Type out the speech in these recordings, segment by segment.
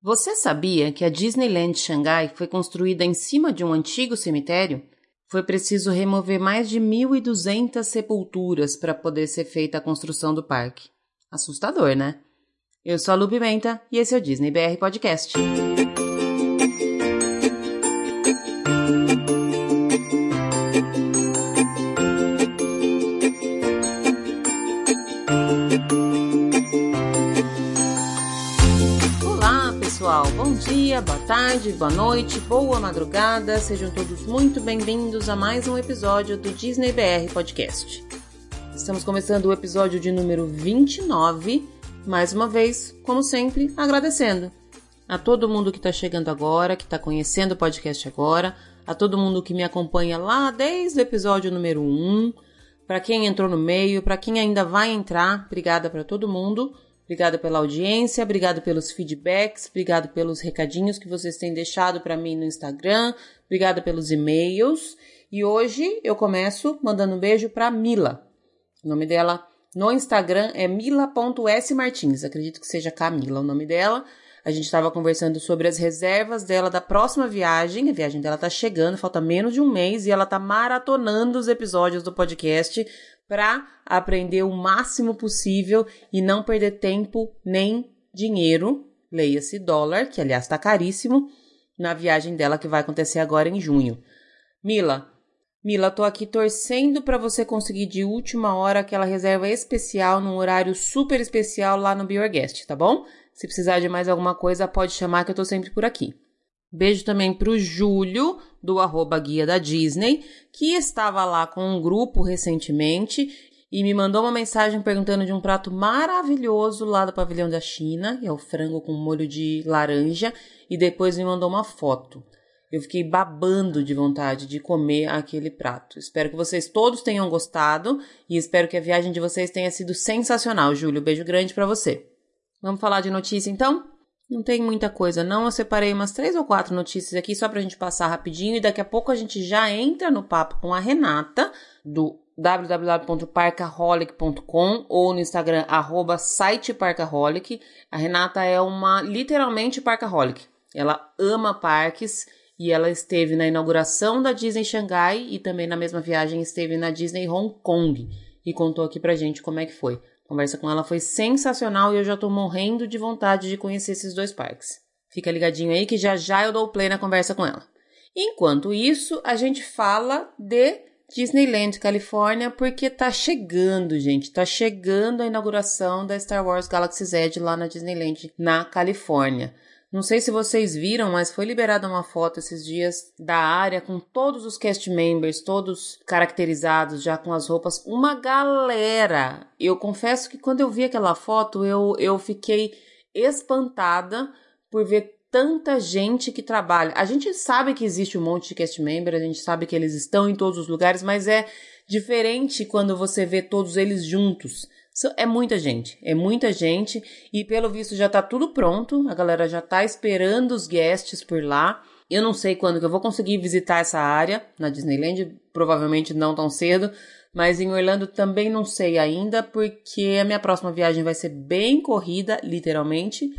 Você sabia que a Disneyland Xangai foi construída em cima de um antigo cemitério? Foi preciso remover mais de 1.200 sepulturas para poder ser feita a construção do parque. Assustador, né? Eu sou a Lu Pimenta e esse é o Disney BR Podcast. Dia, boa tarde, boa noite, boa madrugada. Sejam todos muito bem-vindos a mais um episódio do Disney BR Podcast. Estamos começando o episódio de número 29. Mais uma vez, como sempre, agradecendo a todo mundo que está chegando agora, que está conhecendo o podcast agora, a todo mundo que me acompanha lá desde o episódio número 1, para quem entrou no meio, para quem ainda vai entrar, obrigada para todo mundo. Obrigada pela audiência, obrigado pelos feedbacks, obrigado pelos recadinhos que vocês têm deixado para mim no Instagram, obrigada pelos e-mails. E hoje eu começo mandando um beijo para Mila. O nome dela no Instagram é mila.smartins, acredito que seja Camila o nome dela. A gente estava conversando sobre as reservas dela da próxima viagem. A viagem dela tá chegando, falta menos de um mês e ela tá maratonando os episódios do podcast para aprender o máximo possível e não perder tempo nem dinheiro, leia-se dólar, que aliás está caríssimo, na viagem dela que vai acontecer agora em junho. Mila, Mila, tô aqui torcendo para você conseguir de última hora aquela reserva especial num horário super especial lá no Be Your Guest, tá bom? Se precisar de mais alguma coisa, pode chamar que eu tô sempre por aqui. Beijo também pro Júlio, do arroba Guia da Disney, que estava lá com um grupo recentemente e me mandou uma mensagem perguntando de um prato maravilhoso lá do pavilhão da China, que é o frango com molho de laranja, e depois me mandou uma foto. Eu fiquei babando de vontade de comer aquele prato. Espero que vocês todos tenham gostado e espero que a viagem de vocês tenha sido sensacional, Júlio. Beijo grande para você. Vamos falar de notícia então? Não tem muita coisa, não. Eu separei umas três ou quatro notícias aqui só pra gente passar rapidinho e daqui a pouco a gente já entra no papo com a Renata, do www.parcaholic.com ou no Instagram, arroba siteparcaholic. A Renata é uma, literalmente, parcaholic. Ela ama parques e ela esteve na inauguração da Disney Xangai e também na mesma viagem esteve na Disney Hong Kong e contou aqui pra gente como é que foi. Conversa com ela foi sensacional e eu já tô morrendo de vontade de conhecer esses dois parques. Fica ligadinho aí que já já eu dou play na conversa com ela. Enquanto isso, a gente fala de Disneyland Califórnia porque tá chegando, gente, tá chegando a inauguração da Star Wars Galaxy Z lá na Disneyland na Califórnia. Não sei se vocês viram, mas foi liberada uma foto esses dias da área com todos os cast members, todos caracterizados já com as roupas. Uma galera! Eu confesso que quando eu vi aquela foto, eu, eu fiquei espantada por ver tanta gente que trabalha. A gente sabe que existe um monte de cast member, a gente sabe que eles estão em todos os lugares, mas é diferente quando você vê todos eles juntos. É muita gente, é muita gente e pelo visto já tá tudo pronto, a galera já tá esperando os guests por lá. Eu não sei quando que eu vou conseguir visitar essa área na Disneyland, provavelmente não tão cedo, mas em Orlando também não sei ainda, porque a minha próxima viagem vai ser bem corrida, literalmente.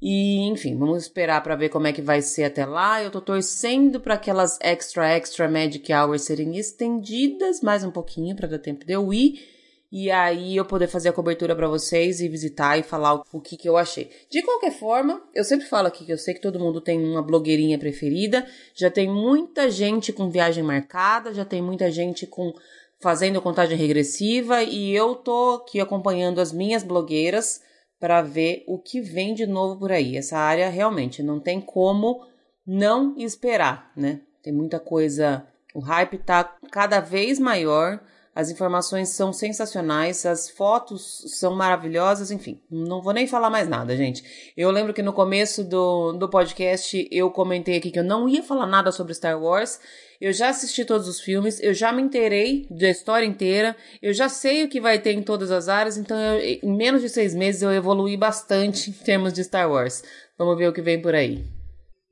E, enfim, vamos esperar para ver como é que vai ser até lá. Eu tô torcendo para aquelas extra extra magic hours serem estendidas mais um pouquinho para dar tempo de eu ir e aí eu poder fazer a cobertura para vocês e visitar e falar o que, que eu achei. De qualquer forma, eu sempre falo aqui que eu sei que todo mundo tem uma blogueirinha preferida, já tem muita gente com viagem marcada, já tem muita gente com fazendo contagem regressiva e eu tô aqui acompanhando as minhas blogueiras para ver o que vem de novo por aí. Essa área realmente não tem como não esperar, né? Tem muita coisa, o hype tá cada vez maior as informações são sensacionais, as fotos são maravilhosas, enfim, não vou nem falar mais nada, gente. Eu lembro que no começo do, do podcast eu comentei aqui que eu não ia falar nada sobre Star Wars. Eu já assisti todos os filmes, eu já me inteirei da história inteira, eu já sei o que vai ter em todas as áreas, então eu, em menos de seis meses eu evolui bastante em termos de Star Wars. Vamos ver o que vem por aí.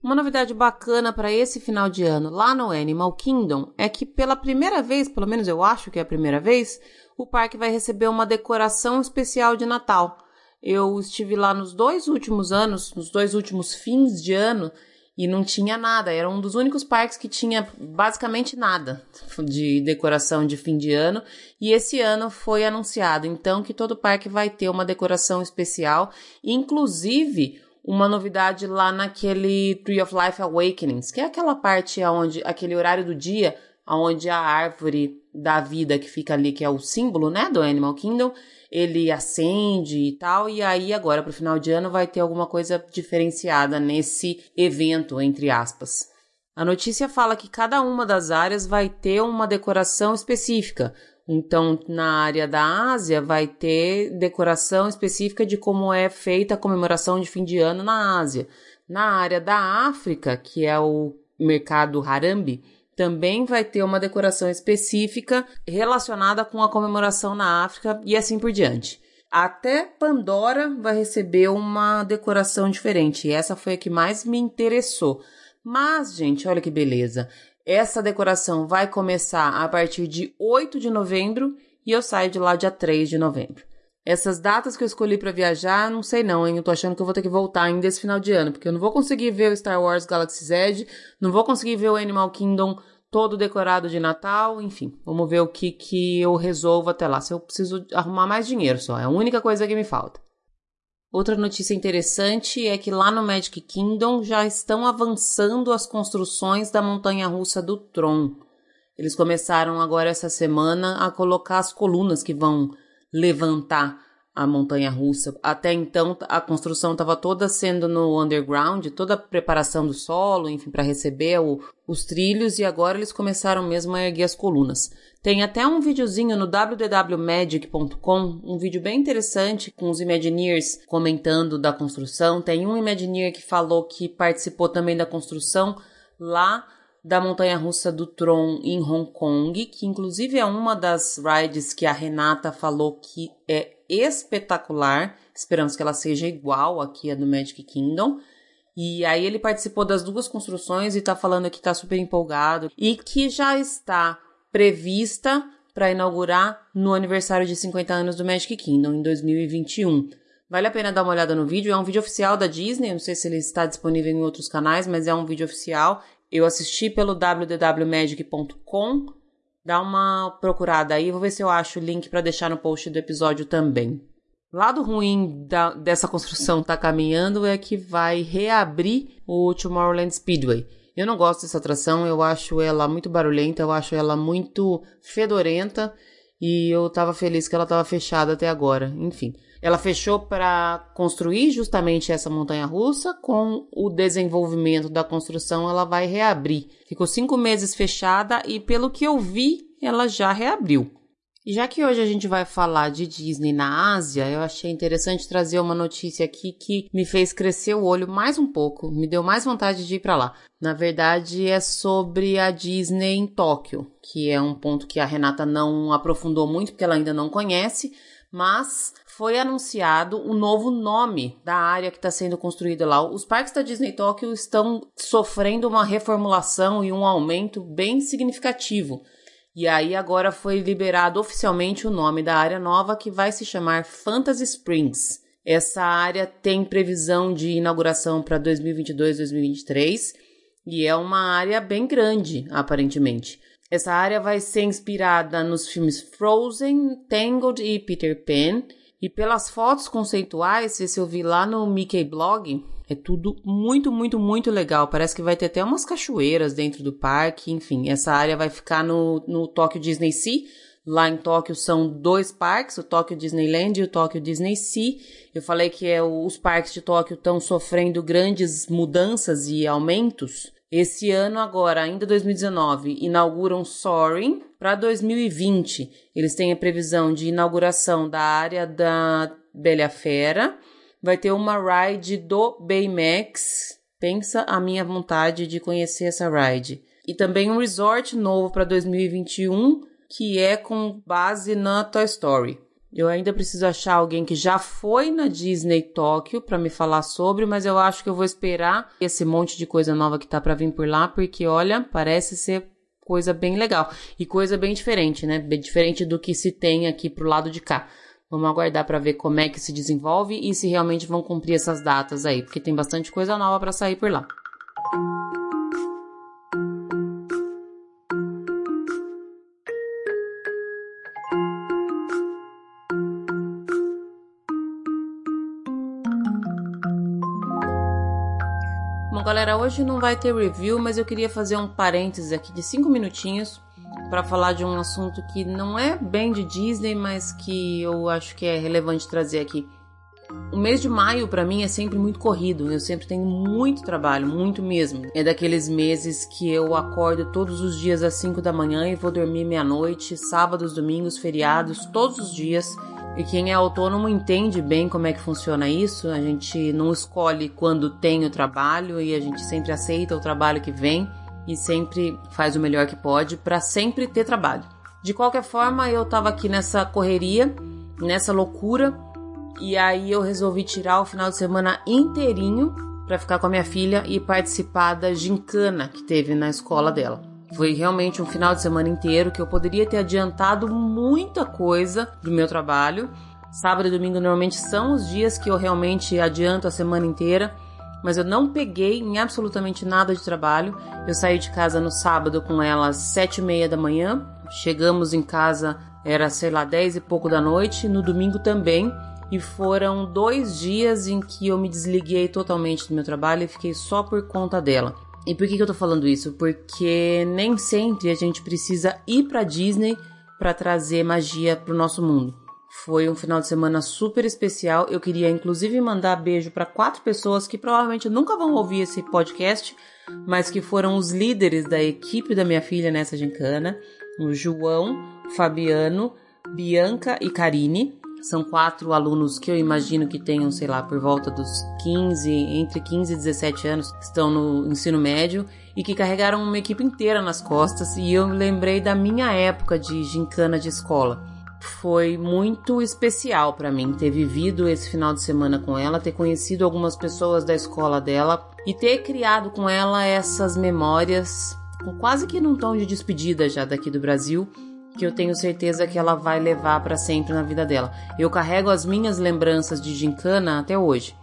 Uma novidade bacana para esse final de ano lá no Animal Kingdom é que pela primeira vez, pelo menos eu acho que é a primeira vez, o parque vai receber uma decoração especial de Natal. eu estive lá nos dois últimos anos, nos dois últimos fins de ano, e não tinha nada. Era um dos únicos parques que tinha basicamente nada de decoração de fim de ano. E esse ano foi anunciado, então, que todo parque vai ter uma decoração especial, inclusive uma novidade lá naquele Tree of Life Awakenings, que é aquela parte onde aquele horário do dia onde a árvore da vida que fica ali, que é o símbolo, né, do Animal Kingdom, ele acende e tal, e aí agora para o final de ano vai ter alguma coisa diferenciada nesse evento, entre aspas. A notícia fala que cada uma das áreas vai ter uma decoração específica. Então, na área da Ásia, vai ter decoração específica de como é feita a comemoração de fim de ano na Ásia. Na área da África, que é o mercado Harambe, também vai ter uma decoração específica relacionada com a comemoração na África e assim por diante. Até Pandora vai receber uma decoração diferente. E essa foi a que mais me interessou. Mas, gente, olha que beleza. Essa decoração vai começar a partir de 8 de novembro e eu saio de lá dia 3 de novembro. Essas datas que eu escolhi para viajar, não sei não, hein? Eu tô achando que eu vou ter que voltar ainda esse final de ano, porque eu não vou conseguir ver o Star Wars Galaxy Z, não vou conseguir ver o Animal Kingdom todo decorado de Natal, enfim. Vamos ver o que, que eu resolvo até lá. Se eu preciso arrumar mais dinheiro só, é a única coisa que me falta. Outra notícia interessante é que lá no Magic Kingdom já estão avançando as construções da montanha russa do Tron. Eles começaram agora essa semana a colocar as colunas que vão levantar a montanha russa. Até então a construção estava toda sendo no underground, toda a preparação do solo, enfim, para receber o, os trilhos e agora eles começaram mesmo a erguer as colunas. Tem até um videozinho no www.magic.com, um vídeo bem interessante com os Imagineers comentando da construção. Tem um Imagineer que falou que participou também da construção lá da montanha russa do Tron em Hong Kong, que inclusive é uma das rides que a Renata falou que é espetacular. Esperamos que ela seja igual aqui a do Magic Kingdom. E aí ele participou das duas construções e tá falando que tá super empolgado e que já está prevista para inaugurar no aniversário de 50 anos do Magic Kingdom em 2021. Vale a pena dar uma olhada no vídeo, é um vídeo oficial da Disney, não sei se ele está disponível em outros canais, mas é um vídeo oficial eu assisti pelo www.magic.com. Dá uma procurada aí, vou ver se eu acho o link para deixar no post do episódio também. Lado ruim da, dessa construção tá caminhando é que vai reabrir o Tomorrowland Speedway. Eu não gosto dessa atração, eu acho ela muito barulhenta, eu acho ela muito fedorenta e eu tava feliz que ela tava fechada até agora. Enfim, ela fechou para construir justamente essa montanha russa. Com o desenvolvimento da construção, ela vai reabrir. Ficou cinco meses fechada e, pelo que eu vi, ela já reabriu. E já que hoje a gente vai falar de Disney na Ásia, eu achei interessante trazer uma notícia aqui que me fez crescer o olho mais um pouco, me deu mais vontade de ir para lá. Na verdade, é sobre a Disney em Tóquio, que é um ponto que a Renata não aprofundou muito, porque ela ainda não conhece, mas foi anunciado o novo nome da área que está sendo construída lá. Os parques da Disney Tóquio estão sofrendo uma reformulação e um aumento bem significativo. E aí agora foi liberado oficialmente o nome da área nova que vai se chamar Fantasy Springs. Essa área tem previsão de inauguração para 2022-2023 e é uma área bem grande, aparentemente. Essa área vai ser inspirada nos filmes Frozen, Tangled e Peter Pan. E pelas fotos conceituais, esse eu vi lá no Mickey Blog, é tudo muito, muito, muito legal. Parece que vai ter até umas cachoeiras dentro do parque. Enfim, essa área vai ficar no, no Tokyo Disney Sea. Lá em Tóquio são dois parques, o Tóquio Disneyland e o Tóquio Disney Sea. Eu falei que é, os parques de Tóquio estão sofrendo grandes mudanças e aumentos. Esse ano agora, ainda 2019, inauguram Soaring. Para 2020, eles têm a previsão de inauguração da área da Bela Fera. Vai ter uma ride do Baymax. Pensa a minha vontade de conhecer essa ride. E também um resort novo para 2021, que é com base na Toy Story. Eu ainda preciso achar alguém que já foi na Disney Tóquio para me falar sobre, mas eu acho que eu vou esperar esse monte de coisa nova que tá para vir por lá, porque olha, parece ser coisa bem legal e coisa bem diferente, né? Bem diferente do que se tem aqui pro lado de cá. Vamos aguardar para ver como é que se desenvolve e se realmente vão cumprir essas datas aí, porque tem bastante coisa nova para sair por lá. Galera, hoje não vai ter review, mas eu queria fazer um parênteses aqui de 5 minutinhos para falar de um assunto que não é bem de Disney, mas que eu acho que é relevante trazer aqui. O mês de maio para mim é sempre muito corrido, eu sempre tenho muito trabalho, muito mesmo. É daqueles meses que eu acordo todos os dias às 5 da manhã e vou dormir meia-noite, sábados, domingos, feriados, todos os dias. E quem é autônomo entende bem como é que funciona isso. A gente não escolhe quando tem o trabalho e a gente sempre aceita o trabalho que vem e sempre faz o melhor que pode para sempre ter trabalho. De qualquer forma, eu tava aqui nessa correria, nessa loucura, e aí eu resolvi tirar o final de semana inteirinho para ficar com a minha filha e participar da gincana que teve na escola dela. Foi realmente um final de semana inteiro que eu poderia ter adiantado muita coisa do meu trabalho. Sábado e domingo normalmente são os dias que eu realmente adianto a semana inteira mas eu não peguei em absolutamente nada de trabalho. Eu saí de casa no sábado com ela às sete e meia da manhã. Chegamos em casa, era sei lá, dez e pouco da noite. No domingo também. E foram dois dias em que eu me desliguei totalmente do meu trabalho e fiquei só por conta dela. E por que, que eu tô falando isso? Porque nem sempre a gente precisa ir pra Disney para trazer magia pro nosso mundo. Foi um final de semana super especial. Eu queria inclusive mandar beijo para quatro pessoas que provavelmente nunca vão ouvir esse podcast, mas que foram os líderes da equipe da minha filha nessa gincana: o João, Fabiano, Bianca e Karine. São quatro alunos que eu imagino que tenham, sei lá, por volta dos 15, entre 15 e 17 anos, estão no ensino médio e que carregaram uma equipe inteira nas costas. E eu me lembrei da minha época de gincana de escola foi muito especial para mim ter vivido esse final de semana com ela, ter conhecido algumas pessoas da escola dela e ter criado com ela essas memórias, quase que num tom de despedida já daqui do Brasil, que eu tenho certeza que ela vai levar para sempre na vida dela. Eu carrego as minhas lembranças de gincana até hoje.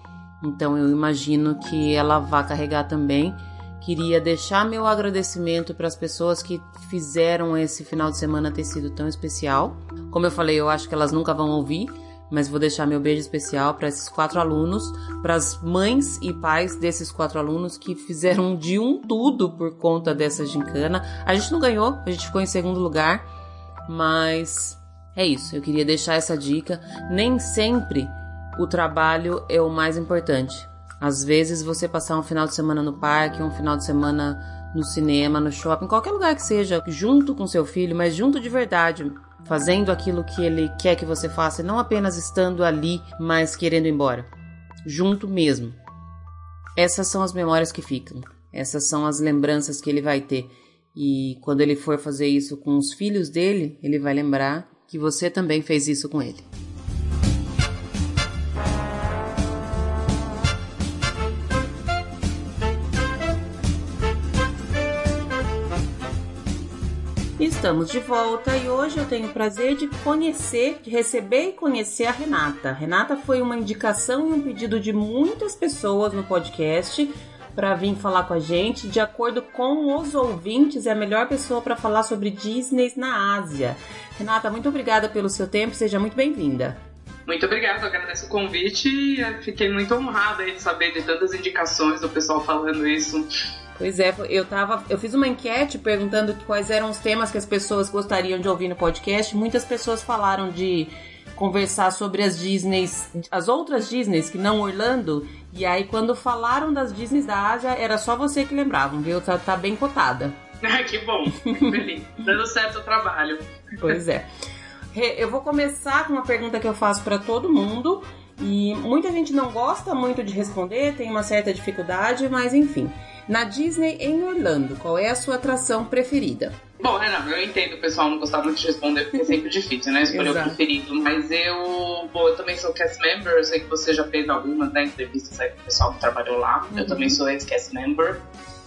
Então eu imagino que ela vai carregar também Queria deixar meu agradecimento para as pessoas que fizeram esse final de semana ter sido tão especial. Como eu falei, eu acho que elas nunca vão ouvir, mas vou deixar meu beijo especial para esses quatro alunos, para as mães e pais desses quatro alunos que fizeram de um tudo por conta dessa gincana. A gente não ganhou, a gente ficou em segundo lugar, mas é isso. Eu queria deixar essa dica. Nem sempre o trabalho é o mais importante. Às vezes você passar um final de semana no parque, um final de semana no cinema, no shopping, qualquer lugar que seja, junto com seu filho, mas junto de verdade, fazendo aquilo que ele quer que você faça, não apenas estando ali, mas querendo ir embora. Junto mesmo. Essas são as memórias que ficam. Essas são as lembranças que ele vai ter. E quando ele for fazer isso com os filhos dele, ele vai lembrar que você também fez isso com ele. Estamos de volta e hoje eu tenho o prazer de conhecer, de receber e conhecer a Renata. Renata foi uma indicação e um pedido de muitas pessoas no podcast para vir falar com a gente. De acordo com os ouvintes, é a melhor pessoa para falar sobre Disney na Ásia. Renata, muito obrigada pelo seu tempo, seja muito bem-vinda. Muito obrigada, agradeço o convite e fiquei muito honrada de saber de tantas indicações do pessoal falando isso Pois é, eu tava. Eu fiz uma enquete perguntando quais eram os temas que as pessoas gostariam de ouvir no podcast. Muitas pessoas falaram de conversar sobre as Disneys, as outras Disneys que não Orlando. E aí, quando falaram das Disneys da Ásia, era só você que lembravam, viu? Tá, tá bem cotada. Ah, que bom, feliz. Dando certo o trabalho. Pois é. Eu vou começar com uma pergunta que eu faço para todo mundo. E muita gente não gosta muito de responder, tem uma certa dificuldade, mas enfim. Na Disney em Orlando, qual é a sua atração preferida? Bom, é, não, eu entendo o pessoal não gostar muito de responder, porque é sempre difícil, né? Escolher o preferido. Mas eu, bom, eu também sou cast member, eu sei que você já fez algumas né, entrevistas aí com o pessoal que trabalhou lá. Uhum. Eu também sou ex-cast member.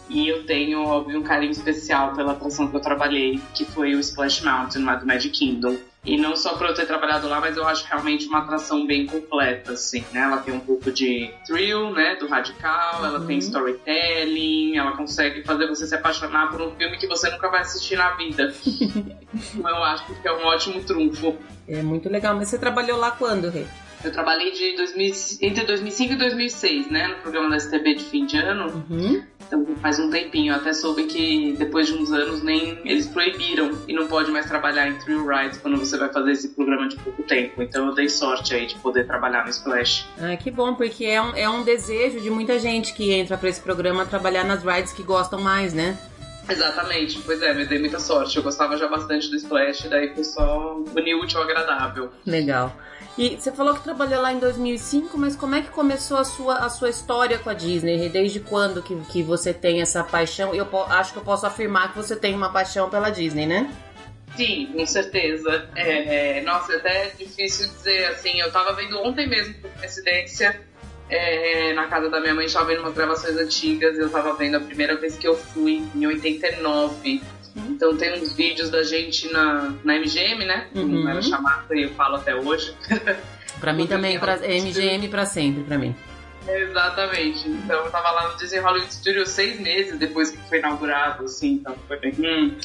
E eu tenho, óbvio, um carinho especial pela atração que eu trabalhei, que foi o Splash Mountain lá do Magic Kingdom. E não só por eu ter trabalhado lá, mas eu acho realmente uma atração bem completa, assim, né? Ela tem um pouco de thrill, né? Do radical, uhum. ela tem uhum. storytelling, ela consegue fazer você se apaixonar por um filme que você nunca vai assistir na vida. então eu acho que é um ótimo trunfo. É muito legal. Mas você trabalhou lá quando, Rê? Eu trabalhei de 2000, entre 2005 e 2006, né? No programa da STB de fim de ano. Uhum. Então faz um tempinho. Eu até soube que depois de uns anos nem eles proibiram e não pode mais trabalhar em Thrill Rides quando você vai fazer esse programa de pouco tempo. Então eu dei sorte aí de poder trabalhar no Splash. Ah, que bom, porque é um, é um desejo de muita gente que entra para esse programa trabalhar nas rides que gostam mais, né? Exatamente, pois é, me dei muita sorte. Eu gostava já bastante do Splash, daí foi só unir útil ao agradável. Legal. E você falou que trabalhou lá em 2005, mas como é que começou a sua, a sua história com a Disney? Desde quando que, que você tem essa paixão? Eu acho que eu posso afirmar que você tem uma paixão pela Disney, né? Sim, com certeza. É, é, nossa, é até difícil dizer assim. Eu tava vendo ontem mesmo, por coincidência, é, na casa da minha mãe, estava vendo umas gravações antigas. Eu tava vendo a primeira vez que eu fui, em 89. Então tem uns vídeos da gente na, na MGM, né? Uhum. Como era chamada e eu falo até hoje. Pra mim também, pra, é MGM pra sempre, pra mim. Exatamente. Então eu tava lá no Disney Hollywood Studios seis meses depois que foi inaugurado, assim, então foi bem. Hum,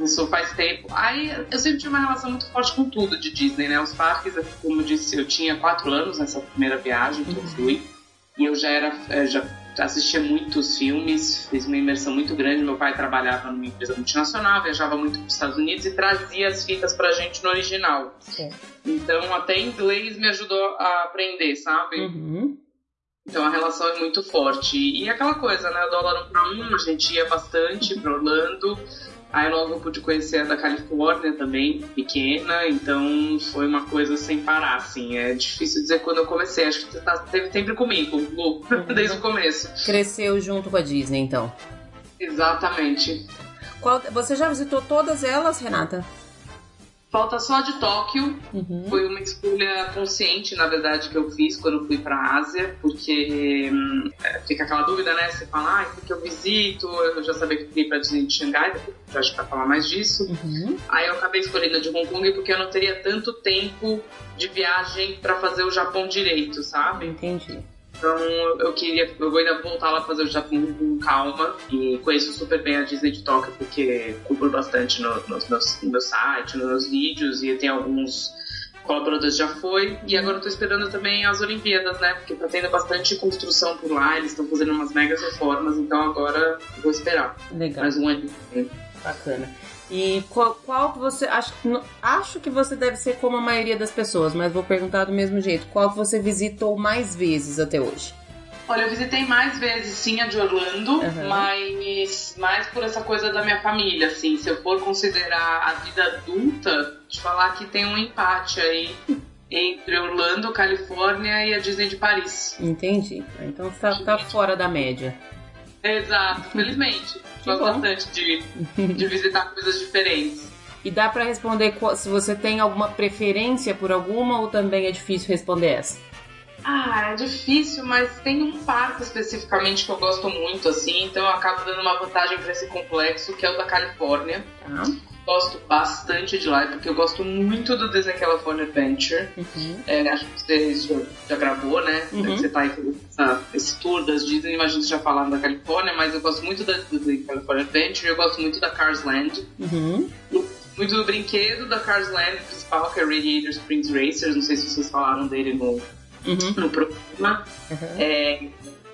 isso faz tempo. Aí eu sempre tive uma relação muito forte com tudo de Disney, né? Os parques, como eu disse, eu tinha quatro anos nessa primeira viagem que uhum. eu fui. E eu já era. Eh, já assistia muitos filmes, fiz uma imersão muito grande. Meu pai trabalhava numa empresa multinacional, viajava muito para os Estados Unidos e trazia as fitas para a gente no original. Sim. Então, até inglês me ajudou a aprender, sabe? Uhum. Então a relação é muito forte. E aquela coisa, né? O dólar um para um, a gente ia bastante para Orlando. Aí logo eu pude conhecer a da Califórnia também, pequena, então foi uma coisa sem parar, assim. É difícil dizer quando eu comecei, acho que você tá, teve sempre comigo, Lu, desde o começo. Cresceu junto com a Disney, então. Exatamente. Qual, você já visitou todas elas, Renata? Falta só de Tóquio. Uhum. Foi uma escolha consciente, na verdade, que eu fiz quando fui para a Ásia, porque hum, é, fica aquela dúvida, né? Você fala, ah, que eu visito? Eu já sabia que eu queria para Disney de Xangai, já acho que falar mais disso. Uhum. Aí eu acabei escolhendo de Hong Kong porque eu não teria tanto tempo de viagem para fazer o Japão direito, sabe? Entendi. Então eu queria, eu vou ainda voltar lá fazer o Japão com calma e conheço super bem a Disney de Tóquio porque cubro bastante no, no, no, no meu site, nos meus vídeos e tem alguns colaboradores já foi e agora eu tô esperando também as Olimpíadas, né? Porque tá tendo bastante construção por lá, eles estão fazendo umas mega reformas, então agora eu vou esperar. Legal. Mais um ano. Bacana. E qual, qual que você acho, acho que você deve ser como a maioria das pessoas, mas vou perguntar do mesmo jeito. Qual que você visitou mais vezes até hoje? Olha, eu visitei mais vezes sim a de Orlando, uhum. mas mais por essa coisa da minha família, assim. Se eu for considerar a vida adulta, te falar que tem um empate aí entre Orlando, Califórnia e a Disney de Paris. Entendi. Então você tá, tá fora da média. Exato, felizmente. Gosto bastante de, de visitar coisas diferentes. E dá para responder se você tem alguma preferência por alguma ou também é difícil responder essa? Ah, é difícil, mas tem um parque especificamente que eu gosto muito, assim, então eu acabo dando uma vantagem para esse complexo, que é o da Califórnia. Tá gosto bastante de lá, porque eu gosto muito do Disney California Adventure. Uhum. É, acho que você já, já gravou, né? Uhum. Você tá aí com esse tour das Disney, imagino que já falaram da Califórnia, mas eu gosto muito da Disney California Adventure, eu gosto muito da Cars Land. Uhum. Muito do brinquedo da Cars Land principal, que é Radiator Springs Racers, não sei se vocês falaram dele no, uhum. no programa. Uhum. É,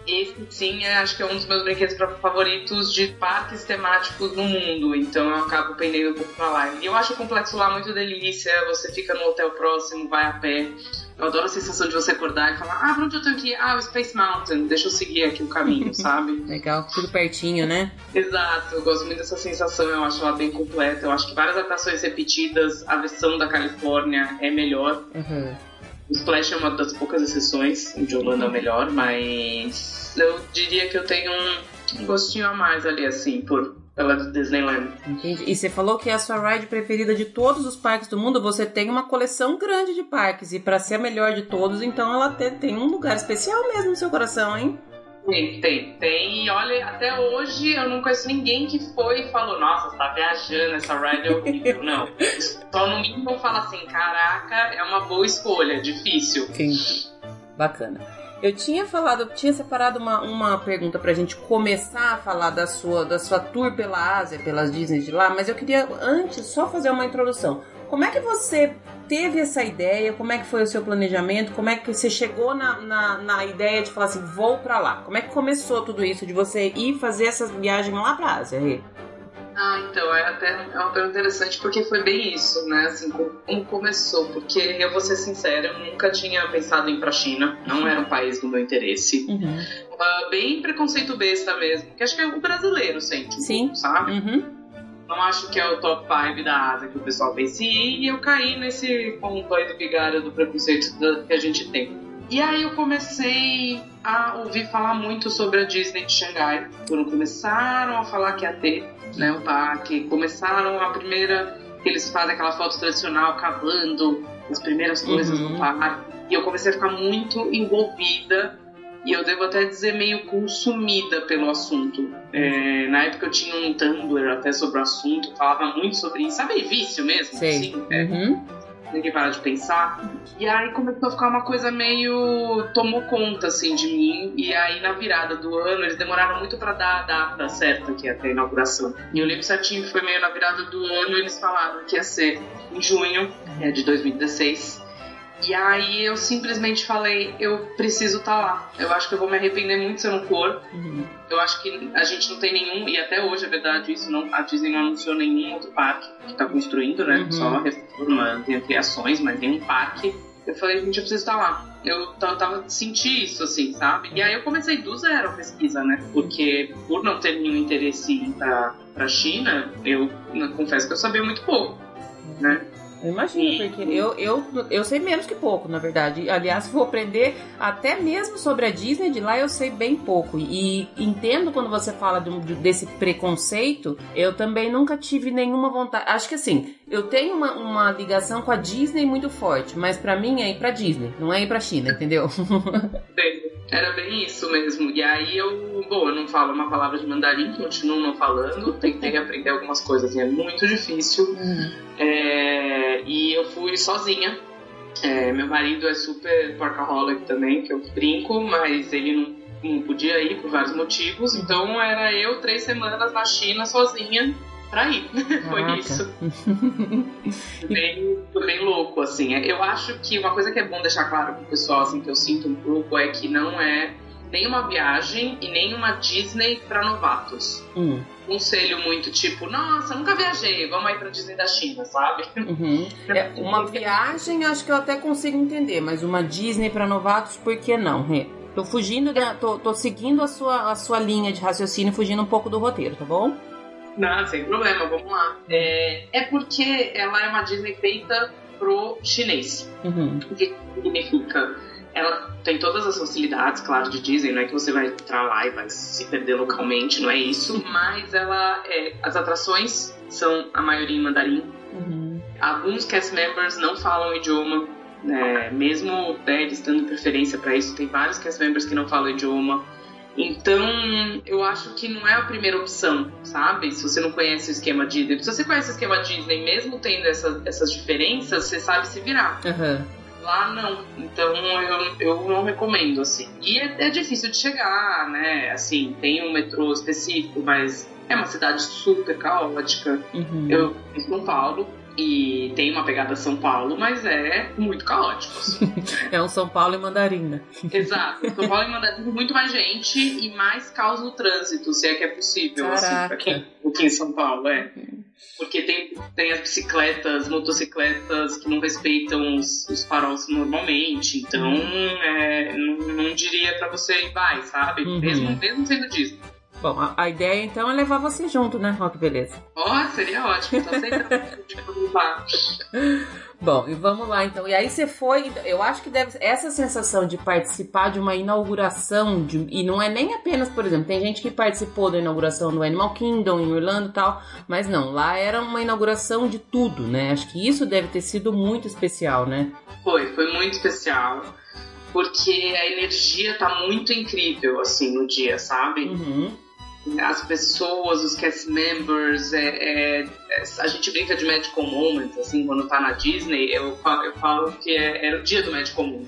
esse sim, é, acho que é um dos meus brinquedos favoritos de parques temáticos no mundo, então eu acabo pendendo um pouco pra lá. E eu acho o complexo lá muito delícia, você fica no hotel próximo, vai a pé. Eu adoro a sensação de você acordar e falar, ah, pra onde eu tô aqui? Ah, o Space Mountain, deixa eu seguir aqui o caminho, sabe? Legal, tudo pertinho, né? Exato, eu gosto muito dessa sensação, eu acho ela bem completa. Eu acho que várias atrações repetidas, a versão da Califórnia é melhor. Uhum. Splash é uma das poucas exceções, o de Orlando é o melhor, mas eu diria que eu tenho um gostinho a mais ali, assim, por pela Disneyland. Entendi. E você falou que é a sua ride preferida de todos os parques do mundo. Você tem uma coleção grande de parques. E para ser a melhor de todos, então ela tem um lugar especial mesmo no seu coração, hein? Tem, tem, tem. E olha, até hoje eu não conheço ninguém que foi e falou, nossa, você tá viajando, essa ride é horrível. não. Só no mínimo fala assim, caraca, é uma boa escolha, difícil. Sim. Bacana. Eu tinha falado, tinha separado uma, uma pergunta pra gente começar a falar da sua, da sua tour pela Ásia, pelas Disney de lá, mas eu queria antes só fazer uma introdução. Como é que você teve essa ideia? Como é que foi o seu planejamento? Como é que você chegou na, na, na ideia de falar assim, vou para lá? Como é que começou tudo isso de você ir fazer essa viagem lá para Ásia? Rê? Ah, então, é até é pergunta interessante porque foi bem isso, né? Assim, como começou? Porque eu vou ser sincera, eu nunca tinha pensado em ir pra China, não era um país do meu interesse. Uhum. Uh, bem preconceito besta mesmo, que acho que é o brasileiro sente, Sim. sabe? Uhum não acho que é o top 5 da Ásia que o pessoal pensa. E eu caí nesse ponto aí do vigário do preconceito que a gente tem. E aí eu comecei a ouvir falar muito sobre a Disney de Xangai. Quando começaram a falar que ia ter né, o parque, começaram a primeira. Eles fazem aquela foto tradicional cavando as primeiras coisas uhum. no parque. E eu comecei a ficar muito envolvida e eu devo até dizer meio consumida pelo assunto. É, na época eu tinha um Tumblr até sobre o assunto, falava muito sobre isso, sabe vício mesmo? Sei. Assim, é, uhum. Ninguém para de pensar. E aí começou a ficar uma coisa meio. tomou conta assim de mim. E aí na virada do ano eles demoraram muito para dar a data certa que ia ter a inauguração. E eu lembro certinho que foi meio na virada do ano eles falaram que ia ser em junho é, de 2016. E aí eu simplesmente falei, eu preciso estar tá lá. Eu acho que eu vou me arrepender muito se eu não for. Uhum. Eu acho que a gente não tem nenhum, e até hoje é verdade isso, não, a Disney não anunciou nenhum outro parque que está construindo, né? Uhum. Só reforma, tem criações, mas tem um parque. Eu falei, gente, eu preciso estar tá lá. Eu tava senti isso, assim, sabe? E aí eu comecei do zero a pesquisa, né? Porque por não ter nenhum interesse em ir pra, pra China, eu confesso que eu sabia muito pouco, né? Eu imagino, porque eu, eu, eu sei menos que pouco, na verdade. Aliás, vou aprender até mesmo sobre a Disney, de lá eu sei bem pouco. E entendo quando você fala de, desse preconceito, eu também nunca tive nenhuma vontade. Acho que assim, eu tenho uma, uma ligação com a Disney muito forte, mas para mim é ir pra Disney, não é ir pra China, entendeu? Era bem isso mesmo. E aí eu, bom, eu não falo uma palavra de mandarim, continuo não falando, tentei aprender algumas coisas e é muito difícil. Uhum. É, e eu fui sozinha. É, meu marido é super porcaholic também, que eu brinco, mas ele não, não podia ir por vários motivos. Então era eu três semanas na China sozinha pra ir. Foi isso. bem, bem louco, assim. Eu acho que uma coisa que é bom deixar claro pro pessoal, assim, que eu sinto um pouco, é que não é nem uma viagem e nem uma Disney para novatos. Hum. Conselho muito tipo, nossa, nunca viajei, vamos aí pra Disney da China, sabe? Uhum. É, uma viagem acho que eu até consigo entender, mas uma Disney para novatos, por que não? Tô fugindo da. Tô, tô seguindo a sua, a sua linha de raciocínio, fugindo um pouco do roteiro, tá bom? Não, sem problema, vamos lá. É, é porque ela é uma Disney feita pro chinês. Uhum. O que significa? Ela tem todas as facilidades, claro, de Disney, não é que você vai entrar lá e vai se perder localmente, não é isso, mas ela é, as atrações são a maioria em mandarim. Uhum. Alguns cast members não falam o idioma, né, mesmo né, eles dando preferência para isso, tem vários cast members que não falam o idioma. Então, eu acho que não é a primeira opção, sabe? Se você não conhece o esquema Disney. Se você conhece o esquema Disney, mesmo tendo essa, essas diferenças, você sabe se virar. Uhum. Lá não. Então eu, eu não recomendo, assim. E é, é, difícil de chegar, né? Assim, tem um metrô específico, mas é uma cidade super caótica. Uhum. Eu em São Paulo, e tem uma pegada São Paulo, mas é muito caótico. Assim. é um São Paulo e mandarina. Exato. São Paulo e mandarina, muito mais gente e mais caos no trânsito, se é que é possível, assim, Caraca. assim, pra quem, aqui em São Paulo, é. Porque tem, tem as bicicletas, motocicletas que não respeitam os, os faróis normalmente, então é, não, não diria para você ir vai, sabe? Uhum. Mesmo, mesmo sendo Disney. Bom, a, a, ideia então é levar você junto, né, Rock Beleza? Oh, seria ótimo, tô aceitando Bom, e vamos lá então. E aí você foi, eu acho que deve essa sensação de participar de uma inauguração de, e não é nem apenas, por exemplo, tem gente que participou da inauguração do Animal Kingdom em Orlando e tal, mas não, lá era uma inauguração de tudo, né? Acho que isso deve ter sido muito especial, né? Foi, foi muito especial. porque a energia tá muito incrível, assim, no dia, sabe? Uhum. As pessoas, os cast members, é, é, é, a gente brinca de Magical Moments, assim, quando tá na Disney, eu falo, eu falo que é, é o dia do Magical Moment.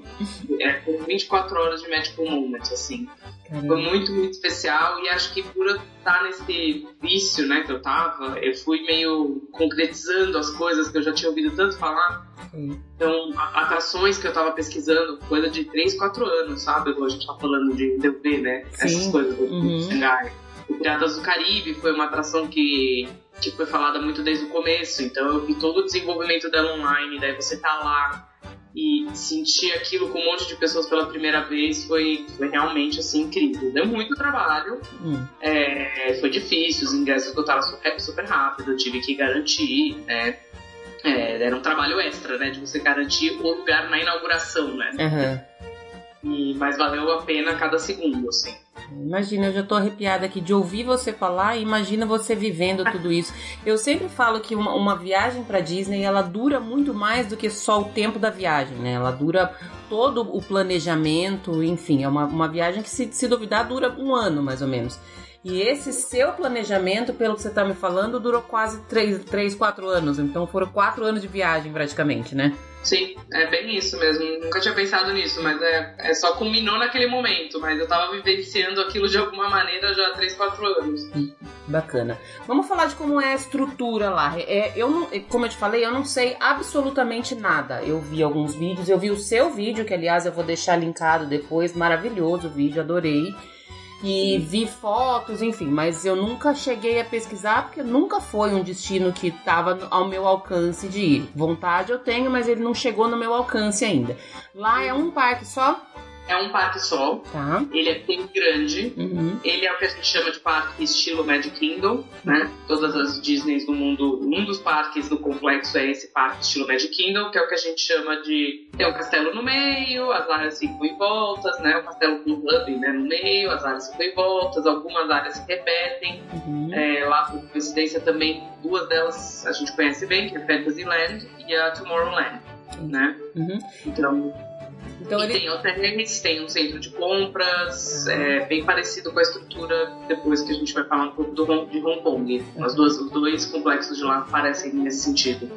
é 24 horas de Magical Moment, assim. Caramba. Foi muito, muito especial e acho que por eu estar nesse vício, né, que eu tava, eu fui meio concretizando as coisas que eu já tinha ouvido tanto falar. Sim. Então, atrações que eu tava pesquisando, coisa de 3, 4 anos, sabe? A gente tá falando de DV, né? Sim. Essas coisas do Uhum. Xangai. O Piratas do Caribe foi uma atração que, que foi falada muito desde o começo, então eu vi todo o desenvolvimento dela online, daí você tá lá e sentir aquilo com um monte de pessoas pela primeira vez foi, foi realmente assim incrível. Deu muito trabalho, Hum. é, foi difícil, os ingressos esgotaram super, super rápido, eu tive que garantir, né? É, era um trabalho extra, né? De você garantir o lugar na inauguração, né? Aham. E, mas valeu a pena cada segundo, assim. Imagina, eu já tô arrepiada aqui de ouvir você falar e imagina você vivendo tudo isso. Eu sempre falo que uma, uma viagem pra Disney, ela dura muito mais do que só o tempo da viagem, né? Ela dura todo o planejamento, enfim, é uma, uma viagem que se, se duvidar dura um ano, mais ou menos. E esse seu planejamento, pelo que você tá me falando, durou quase 3, três 4 anos. Então foram 4 anos de viagem praticamente, né? Sim, é bem isso mesmo. Nunca tinha pensado nisso, mas é, é só culminou naquele momento. Mas eu tava vivenciando aquilo de alguma maneira já há 3, 4 anos. Bacana. Vamos falar de como é a estrutura lá. É, eu não, como eu te falei, eu não sei absolutamente nada. Eu vi alguns vídeos, eu vi o seu vídeo, que aliás eu vou deixar linkado depois, maravilhoso o vídeo, adorei. E vi fotos, enfim, mas eu nunca cheguei a pesquisar porque nunca foi um destino que estava ao meu alcance de ir. Vontade eu tenho, mas ele não chegou no meu alcance ainda. Lá é um parque só, É um parque só, tá? ele é bem grande. Uhum. Ele é o que a gente chama de parque estilo Magic Kingdom, né? Todas as Disneys do mundo, um dos parques do complexo é esse parque estilo Magic Kingdom, que é o que a gente chama de tem um castelo no meio, as áreas ficam em voltas, né? O castelo com hub né, no meio, as áreas ficam em voltas, algumas áreas se repetem. Uhum. É, lá, por coincidência, também duas delas a gente conhece bem, que é Fantasyland e a Tomorrowland, né? Uhum. Então, Então e ele. tem hotéis, tem um centro de compras, é bem parecido com a estrutura depois que a gente vai falar um pouco do Hong- de Hong Kong. As duas, os dois complexos de lá parecem nesse sentido.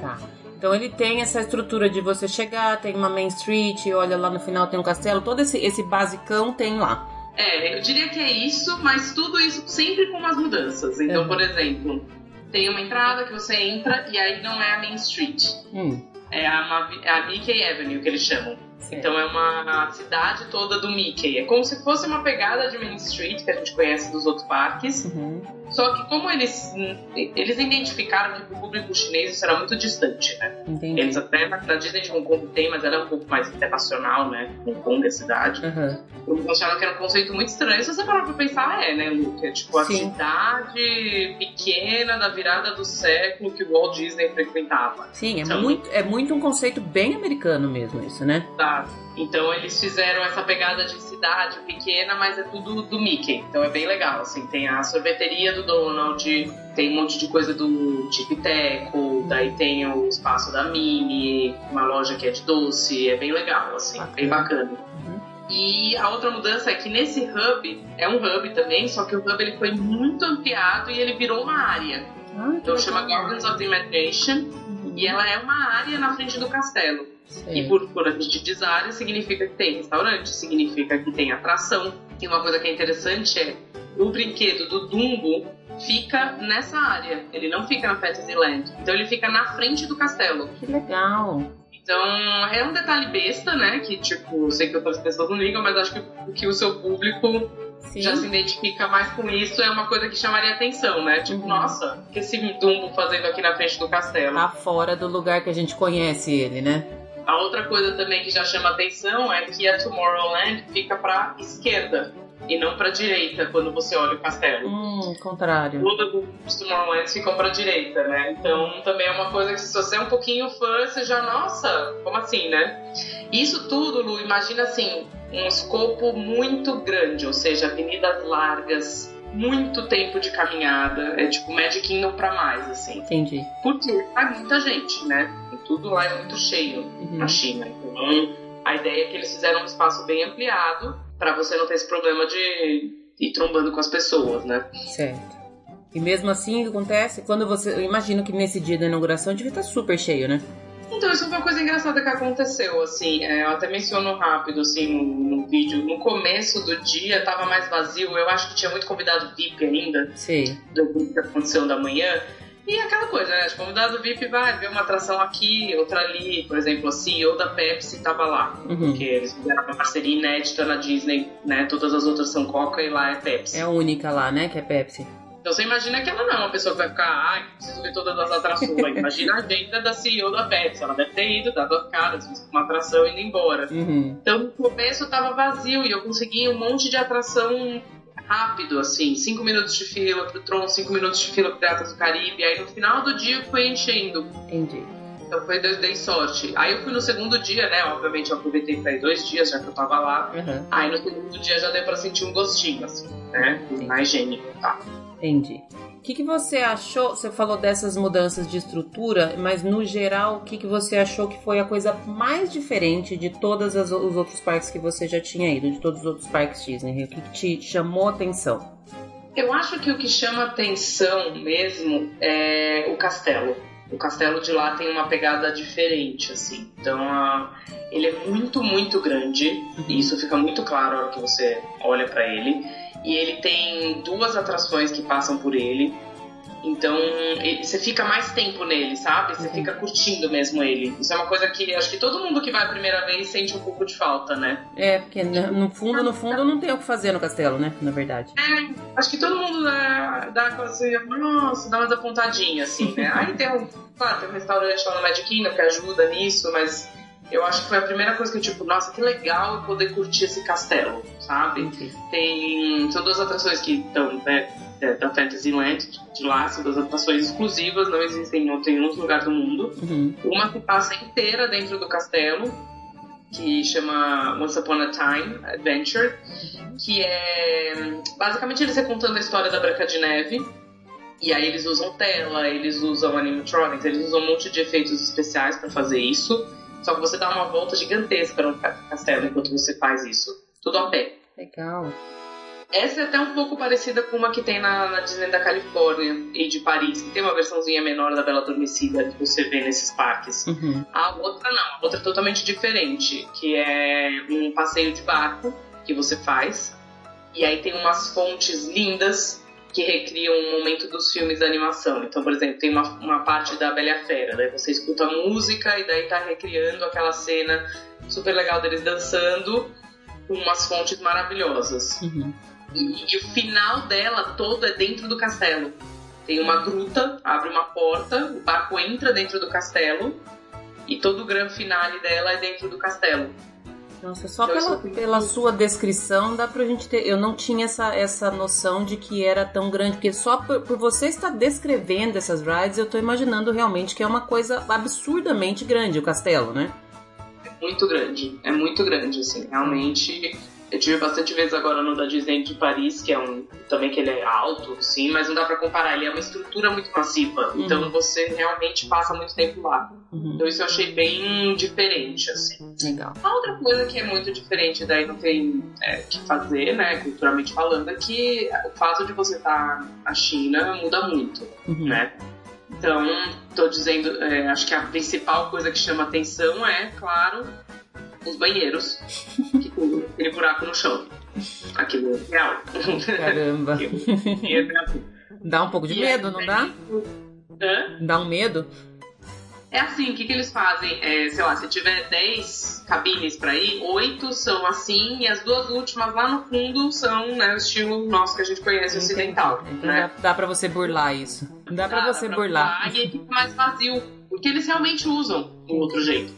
Tá. Então ele tem essa estrutura de você chegar, tem uma Main Street, olha lá no final tem um castelo, todo esse, esse basicão tem lá. É, eu diria que é isso, mas tudo isso sempre com umas mudanças. Então, Uhum. por exemplo, tem uma entrada que você entra e aí não é a Main Street. Hum, É a, é a Mickey Avenue que eles chamam. Então é uma cidade toda do Mickey. É como se fosse uma pegada de Main Street que a gente conhece dos outros parques. Uhum. Só que como eles, eles identificaram que o público chinês isso era muito distante, né? Entendi. Eles até na, Disney de Hong Kong tem, mas ela é um pouco mais internacional, né? Hong Kong é a cidade. Uhum. Eles acharam que era um conceito muito estranho. Se você parar pra pensar, é, né, Luke? É tipo a Sim. cidade pequena da virada do século que o Walt Disney frequentava. Sim, é Então- muito, é muito um conceito bem americano mesmo isso, né? Tá. Então eles fizeram essa pegada de cidade pequena, mas é tudo do Mickey. Então é bem legal, assim. Tem a sorveteria do Donald, tem um monte de coisa do Tic Teco, daí tem o espaço da Minnie, uma loja que é de doce. É bem legal, assim. Bacana. Bem bacana. Uhum. E a outra mudança é que nesse hub, é um hub também, só que o hub ele foi muito ampliado e ele virou uma área. Ah, Então chama. Gardens of the Imagination Uhum. e ela é uma área na frente do castelo. E Certo. por, por a gente diz área, significa que tem restaurante, significa que tem atração. E uma coisa que é interessante é o brinquedo do Dumbo fica nessa área. Ele não fica na Fantasyland. Então ele fica na frente do castelo. Que legal. Então é um detalhe besta, né? Que tipo, sei que outras pessoas não ligam, mas acho que o que o seu público Sim. já se identifica mais com isso é uma coisa que chamaria atenção, né? Tipo, Uhum. nossa, o que esse Dumbo fazendo aqui na frente do castelo? Tá fora do lugar que a gente conhece ele, né? A outra coisa também que já chama atenção é que a Tomorrowland fica pra esquerda e não pra direita quando você olha o castelo. Hum, contrário. Todas os Tomorrowlands ficam pra direita, né? Então também é uma coisa que se você é um pouquinho fã, você já, nossa, como assim, né? Isso tudo, Lu, imagina assim, um escopo muito grande, ou seja, avenidas largas, muito tempo de caminhada, é tipo Magic Kingdom pra mais, assim. Entendi. Porque há muita gente, né? Tudo lá é muito cheio Uhum. na China. Então, a ideia é que eles fizeram um espaço bem ampliado para você não ter esse problema de ir trombando com as pessoas, né? Certo. E mesmo assim acontece quando você. Eu imagino que nesse dia da inauguração devia estar super cheio, né? Então, isso foi uma coisa engraçada que aconteceu, assim, é, eu até menciono rápido, assim, no, no, vídeo. No começo do dia tava mais vazio, eu acho que tinha muito convidado VIP ainda. Sim. Do que aconteceu da manhã. E aquela coisa, né? O convidado VIP vai ver uma atração aqui, outra ali. Por exemplo, a CEO da Pepsi tava lá. Uhum. Porque eles fizeram uma parceria inédita na Disney, né? Todas as outras são Coca e lá é Pepsi. É a única lá, né? Que é Pepsi. Então você imagina que ela não é uma pessoa que vai ficar, ai, preciso ver todas as atrações. imagina a agenda da CEO da Pepsi. Ela deve ter ido, dado a cara, visto uma atração e indo embora. Uhum. Então no começo tava vazio e eu consegui um monte de atração rápido, assim, cinco minutos de fila pro Tron, cinco minutos de fila pro Piratas do Caribe. Aí no final do dia foi enchendo. Entendi. Então foi, dei, sorte. Aí eu fui no segundo dia, né? Obviamente eu aproveitei pra ir dois dias, já que eu tava lá. Uhum. Aí no segundo dia já deu pra sentir um gostinho, assim, né? Mais higiênico, tá? Entendi. O que, que você achou? Você falou dessas mudanças de estrutura, mas no geral, o que, que você achou que foi a coisa mais diferente de todos os outros parques que você já tinha ido, de todos os outros parques Disney? O que, que te chamou atenção? Eu acho que o que chama atenção mesmo é o castelo. O castelo de lá tem uma pegada diferente, assim. Então, uh, ele é muito, muito grande. E isso fica muito claro na hora que você olha para ele e ele tem duas atrações que passam por ele. Então, você fica mais tempo nele, sabe? Você uhum. fica curtindo mesmo ele. Isso é uma coisa que acho que todo mundo que vai a primeira vez sente um pouco de falta, né? É, porque no fundo, no fundo, não tem o que fazer no castelo, né? Na verdade. É, acho que todo mundo dá, dá assim, nossa, dá uma desapontadinha, assim, né? Aí tem um, claro, tem um restaurante lá no Magic Kingdom que ajuda nisso, mas eu acho que foi a primeira coisa que eu, tipo, nossa, que legal eu poder curtir esse castelo, sabe? Tem. São duas atrações que estão, né, é, da Fantasyland de lá, são duas atrações exclusivas, não existem em outro lugar do mundo. Uhum. Uma que passa inteira dentro do castelo, que chama Once Upon a Time Adventure, que é. Basicamente eles contando a história da Branca de Neve. E aí eles usam tela, eles usam animatronics, eles usam um monte de efeitos especiais para fazer isso. Só que você dá uma volta gigantesca no castelo enquanto você faz isso. Tudo a pé. Legal. Essa é até um pouco parecida com uma que tem na, na, Disney da Califórnia e de Paris, que tem uma versãozinha menor da Bela Adormecida que você vê nesses parques. Uhum. A outra não, a outra é totalmente diferente, que é um passeio de barco que você faz. E aí tem umas fontes lindas que recriam um momento dos filmes da animação. Então, por exemplo, tem uma, uma parte da Bela Fera, daí você escuta a música e daí tá recriando aquela cena super legal deles dançando com umas fontes maravilhosas. Uhum. E, e, o final dela todo é dentro do castelo. Tem uma gruta, abre uma porta, o barco entra dentro do castelo e todo o grande finale dela é dentro do castelo. Nossa, só pela, pela sua descrição dá pra gente ter. Eu não tinha essa, essa noção de que era tão grande, porque só por, por você estar descrevendo essas rides, eu tô imaginando realmente que é uma coisa absurdamente grande o castelo, né? É muito grande, é muito grande, assim, realmente eu tive bastante vezes agora no da Disney de Paris, que é um. Também que ele é alto, sim, mas não dá para comparar. Ele é uma estrutura muito massiva. Uhum. Então você realmente passa muito tempo lá. Uhum. Então isso eu achei bem diferente, assim. Legal. A outra coisa que é muito diferente, daí não tem é, que fazer, né, culturalmente falando, é que o fato de você estar tá na China muda muito, uhum. né? Então, tô dizendo, é, acho que a principal coisa que chama atenção é, claro, os banheiros, que tem buraco no chão. Aquilo é real. Caramba. dá um pouco de e medo, é, não dá? Hã? Dá um medo? É assim, o que, que eles fazem? É, sei lá, se tiver 10 cabines para ir, oito são assim e as duas últimas lá no fundo são né, o estilo nosso que a gente conhece Entendi. ocidental. Então né? dá, dá para você burlar isso. Dá, dá para você dá burlar. burlar. E aí fica mais vazio, porque eles realmente usam do outro jeito.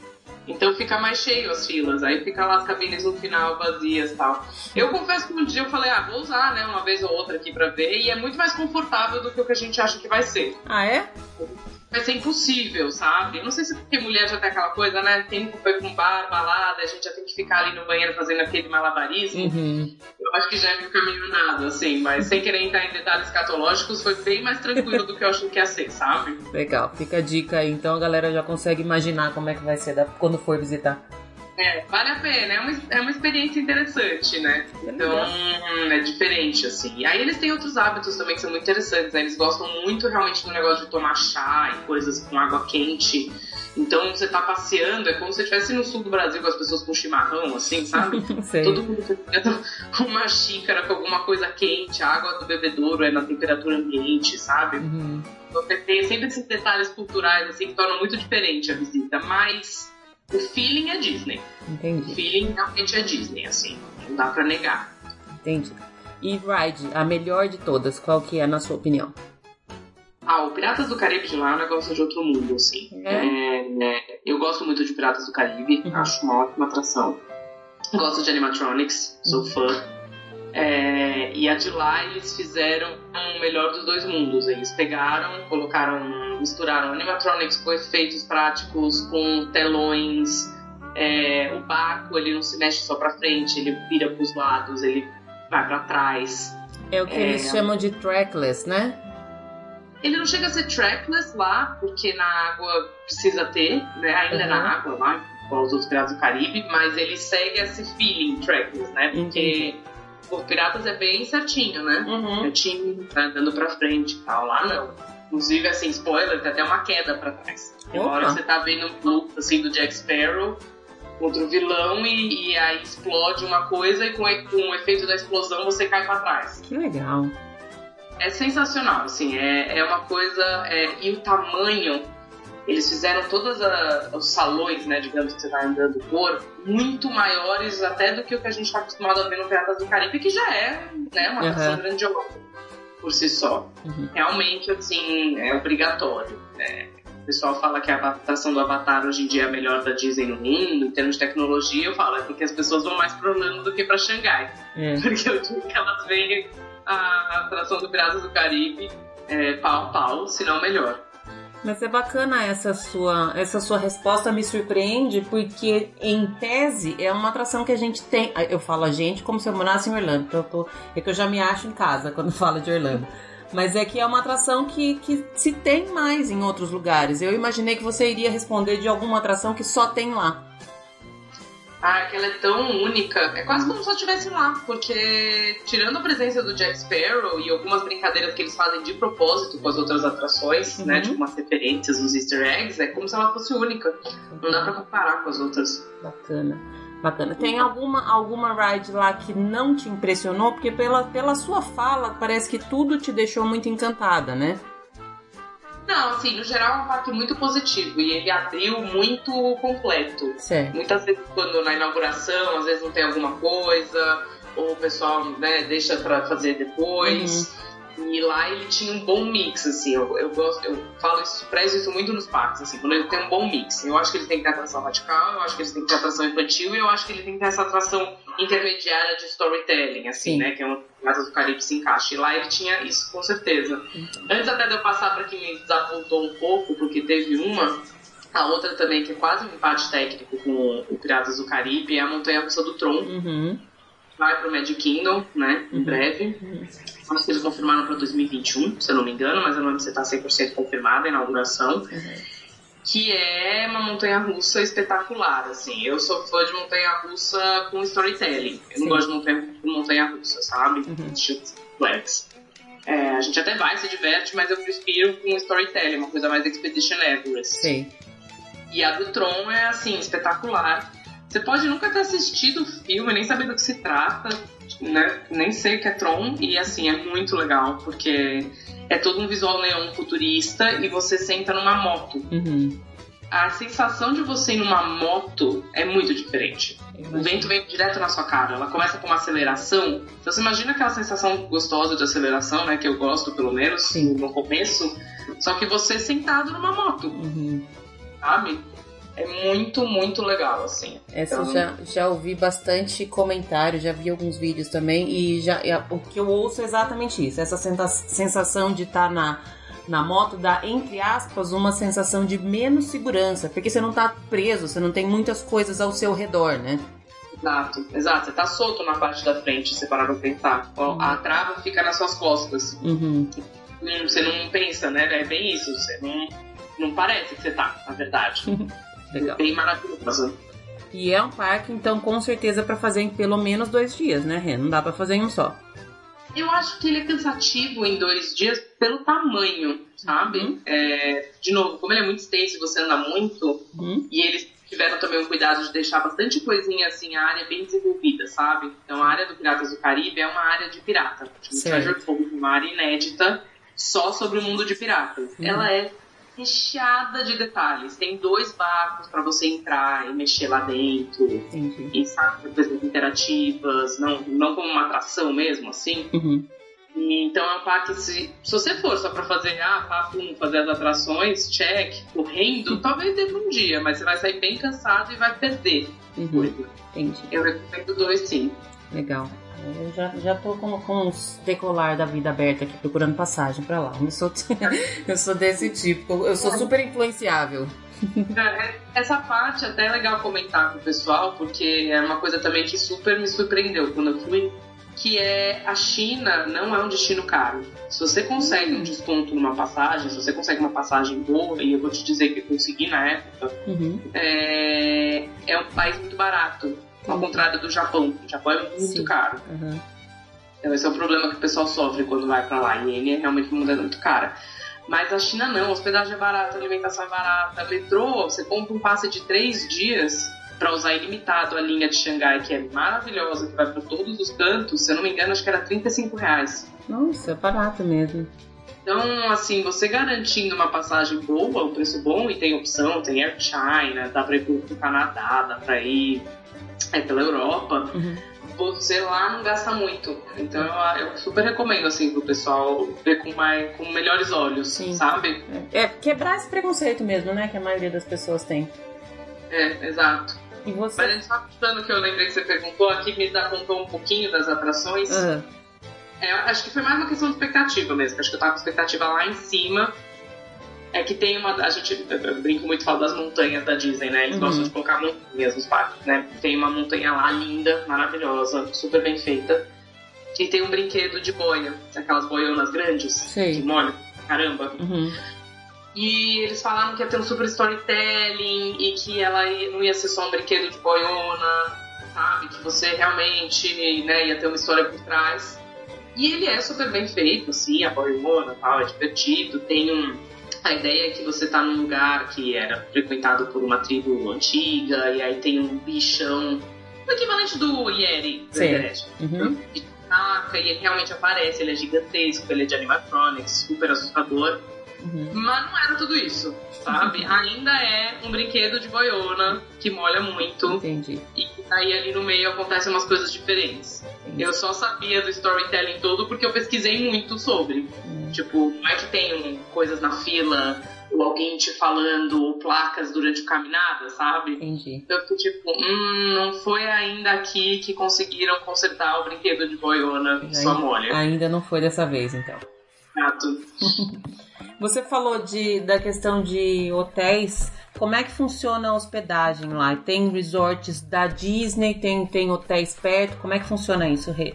Então fica mais cheio as filas, aí fica lá as cabines no final vazias tal. Eu confesso que um dia eu falei, ah, vou usar, né, uma vez ou outra aqui pra ver, e é muito mais confortável do que o que a gente acha que vai ser. Ah, é? Vai ser impossível, sabe? Não sei se porque mulher já tem aquela coisa, né? Tempo foi com bar, balada, a gente já tem que ficar ali no banheiro fazendo aquele malabarismo. Uhum. Eu acho que já é um caminho nada, assim, mas sem querer entrar em detalhes escatológicos, foi bem mais tranquilo do que eu achei que ia ser, sabe? Legal, fica a dica aí, então a galera já consegue imaginar como é que vai ser quando for visitar. É, vale a pena, é uma, é uma experiência interessante, né? Então, hum, é diferente, assim. E aí eles têm outros hábitos também que são muito interessantes, né? Eles gostam muito realmente do negócio de tomar chá e coisas com água quente. Então você tá passeando, é como se você estivesse no sul do Brasil com as pessoas com chimarrão, assim, sabe? Todo mundo pegando uma xícara com alguma coisa quente, a água do bebedouro é na temperatura ambiente, sabe? Uhum. Então, você tem sempre esses detalhes culturais, assim, que tornam muito diferente a visita. Mas o feeling é Disney. Entendi. O feeling realmente é Disney, assim. Não dá pra negar. Entendi. E Ride, a melhor de todas, qual que é na sua opinião? Ah, o Piratas do Caribe de lá é um negócio de outro mundo, assim. É. É, eu gosto muito de Piratas do Caribe, uhum. acho uma ótima atração. Gosto de animatronics, sou uhum. fã. É, e a de lá eles fizeram o melhor dos dois mundos. Eles pegaram, colocaram, misturaram animatronics com efeitos práticos, com telões. É, o Baco ele não se mexe só para frente, ele vira para os lados, ele vai para trás. É o que é, eles chamam de trackless, né? Ele não chega a ser trackless lá, porque na água precisa ter, né? Ainda uhum. na água lá, com os outros Piratas do Caribe, mas ele segue esse feeling trackless, né? Porque o Piratas é bem certinho, né? Uhum. Certinho, tá andando pra frente e tal. Lá não. Inclusive, assim, spoiler, tem até uma queda pra trás. Agora você tá vendo um loop assim do Jack Sparrow contra o vilão e, e, aí explode uma coisa e com, com o efeito da explosão você cai para trás. Que legal. É sensacional, assim, é, é uma coisa. É, e o tamanho eles fizeram todos os salões, né, digamos, que você vai andando por, muito maiores até do que o que a gente está acostumado a ver no Piratas do Caribe, que já é né, uma atração uhum. grandiosa por si só. Uhum. Realmente, assim, é obrigatório. Né? O pessoal fala que a atração do Avatar hoje em dia é a melhor da Disney no mundo, em termos de tecnologia, eu falo, é porque as pessoas vão mais para Orlando do que para Xangai. É. Porque eu digo que elas veem a atração do Piratas do Caribe é, pau a pau, se não melhor. Mas é bacana essa sua, essa sua resposta me surpreende porque em tese é uma atração que a gente tem. Eu falo a gente como se eu morasse em Orlando, eu tô, é que eu já me acho em casa quando falo de Orlando. Mas é que é uma atração que, que se tem mais em outros lugares. Eu imaginei que você iria responder de alguma atração que só tem lá. Ah, que ela é tão única. É quase como se eu estivesse lá, porque tirando a presença do Jack Sparrow e algumas brincadeiras que eles fazem de propósito com as outras atrações, né, uhum. né, tipo umas referências nos easter eggs, é como se ela fosse única. Não dá pra comparar com as outras. Bacana. Bacana. Tem alguma, alguma ride lá que não te impressionou? Porque pela, pela sua fala, parece que tudo te deixou muito encantada, né? Não, assim, no geral é um parque muito positivo e ele abriu muito completo. Certo. Muitas vezes quando na inauguração, às vezes não tem alguma coisa, ou o pessoal né, deixa para fazer depois. Uhum. E lá ele tinha um bom mix, assim, eu, eu gosto, eu falo isso, prezo isso muito nos parques, assim, quando ele tem um bom mix. Eu acho que ele tem que ter atração radical, eu acho que ele tem que ter atração infantil e eu acho que ele tem que ter essa atração intermediária de storytelling, assim, Sim. né, que é Casa do Caribe se encaixa. E lá ele tinha isso, com certeza. Então. Antes até de eu passar para quem me desapontou um pouco, porque teve uma, a outra também, que é quase um empate técnico com o Piratas do Caribe, é a Montanha Russa do Tron. Uhum. Vai pro Magic Kingdom, né, em uhum. breve. Uhum. Acho que eles confirmaram para 2021, se eu não me engano, mas eu não lembro se está 100% confirmada a inauguração. Uhum. Que é uma montanha russa espetacular, assim. Eu sou fã de montanha russa com storytelling. Eu Sim. não gosto de montanha, montanha russa, sabe? Uhum. Flex. É, a gente até vai, se diverte, mas eu prefiro com storytelling, uma coisa mais Expedition Everest. Sim. E a do Tron é, assim, espetacular. Você pode nunca ter assistido o filme, nem saber do que se trata, né? Nem sei o que é Tron, e assim, é muito legal, porque é todo um visual neon futurista e você senta numa moto. Uhum. A sensação de você ir numa moto é muito diferente. O vento vem direto na sua cara. Ela começa com uma aceleração. Então você imagina aquela sensação gostosa de aceleração, né? Que eu gosto, pelo menos, Sim. no começo. Só que você sentado numa moto. Uhum. Sabe? É muito, muito legal, assim. Essa então... já, já ouvi bastante comentário, já vi alguns vídeos também, e já o que eu ouço é exatamente isso, essa sensação de estar tá na, na moto dá, entre aspas, uma sensação de menos segurança, porque você não tá preso, você não tem muitas coisas ao seu redor, né? Exato, exato. Você tá solto na parte da frente, se parar pra pensar. Uhum. A trava fica nas suas costas. Uhum. Você não pensa, né? É bem isso. Você não, não parece que você tá, na verdade. Legal. Bem maravilhosa. E é um parque, então, com certeza, para fazer em pelo menos dois dias, né, Ren? Não dá para fazer em um só. Eu acho que ele é cansativo em dois dias pelo tamanho, sabe? Uhum. É, de novo, como ele é muito extenso e você anda muito, uhum. e eles tiveram também o cuidado de deixar bastante coisinha assim, a área bem desenvolvida, sabe? Então a área do Piratas do Caribe é uma área de pirata. Tipo, Treasure Cove, uma área inédita só sobre o mundo de piratas. Uhum. Ela é recheada de detalhes. Tem dois barcos para você entrar e mexer lá dentro. Entendi. E sabe, coisas interativas, não, não como uma atração mesmo, assim. Uhum. Então é um parque, se, se você for só pra fazer, ah, papo fazer as atrações, check, correndo, talvez dê um dia, mas você vai sair bem cansado e vai perder uhum. coisa. Entendi. Eu recomendo dois sim. Legal. Eu já, já tô com, com uns decolar da vida aberta aqui, procurando passagem pra lá. Eu sou, eu sou desse tipo, eu sou super influenciável. É, essa parte até é legal comentar com o pessoal, porque é uma coisa também que super me surpreendeu quando eu fui, que é a China não é um destino caro. Se você consegue um desconto numa passagem, se você consegue uma passagem boa, e eu vou te dizer que eu consegui na época, uhum. é, é um país muito barato. Ao contrário do Japão. O Japão é muito Sim. caro. Uhum. Então esse é o problema que o pessoal sofre quando vai para lá. E ele é realmente uma mudança muito cara. Mas a China não, hospedagem é barata, alimentação é barata. Metrô, você compra um passe de três dias para usar ilimitado a linha de Xangai, que é maravilhosa, que vai para todos os cantos. Se eu não me engano, acho que era 35 reais. Nossa, é barato mesmo. Então, assim, você garantindo uma passagem boa, um preço bom, e tem opção, tem Air China, dá pra ir pro Canadá, dá pra ir é, pela Europa, uhum. você lá não gasta muito. Então eu, eu, super recomendo assim pro pessoal ver com, mais, com melhores olhos, Sim. sabe? É, é quebrar esse preconceito mesmo, né? Que a maioria das pessoas tem. É, exato. E você... Mas só puxando que eu lembrei que você perguntou, aqui me dá contou um pouquinho das atrações. Uhum. É, acho que foi mais uma questão de expectativa mesmo. Acho que eu tava com expectativa lá em cima é que tem uma. A gente eu brinco muito falo das montanhas da Disney, né? Eles uhum. gostam de colocar montanhas nos parques, né? Tem uma montanha lá linda, maravilhosa, super bem feita. E tem um brinquedo de boia, aquelas boionas grandes Sim. que molham, caramba. Uhum. E eles falaram que ia ter um super storytelling e que ela não ia ser só um brinquedo de boiona, sabe? Que você realmente né, ia ter uma história por trás. E ele é super bem feito, sim, a boiona tal, é divertido, tem um a ideia é que você tá num lugar que era frequentado por uma tribo antiga, e aí tem um bichão, o equivalente do Yeri do Everest. Uhum. E e ele realmente aparece, ele é gigantesco, ele é de animatronics, super assustador. Uhum. Mas não era tudo isso, sabe? Ainda é um brinquedo de boiona que molha muito. Entendi. E aí ali no meio acontecem umas coisas diferentes. Entendi. Eu só sabia do storytelling todo porque eu pesquisei muito sobre. Uhum. Tipo, não é que tem coisas na fila ou alguém te falando ou placas durante a caminhada, sabe? Entendi. Então eu fiquei tipo, hum, não foi ainda aqui que conseguiram consertar o brinquedo de boiona só molha. Ainda não foi dessa vez, então. Exato. Você falou de, da questão de hotéis. Como é que funciona a hospedagem lá? Tem resorts da Disney, tem, tem hotéis perto. Como é que funciona isso, Rê?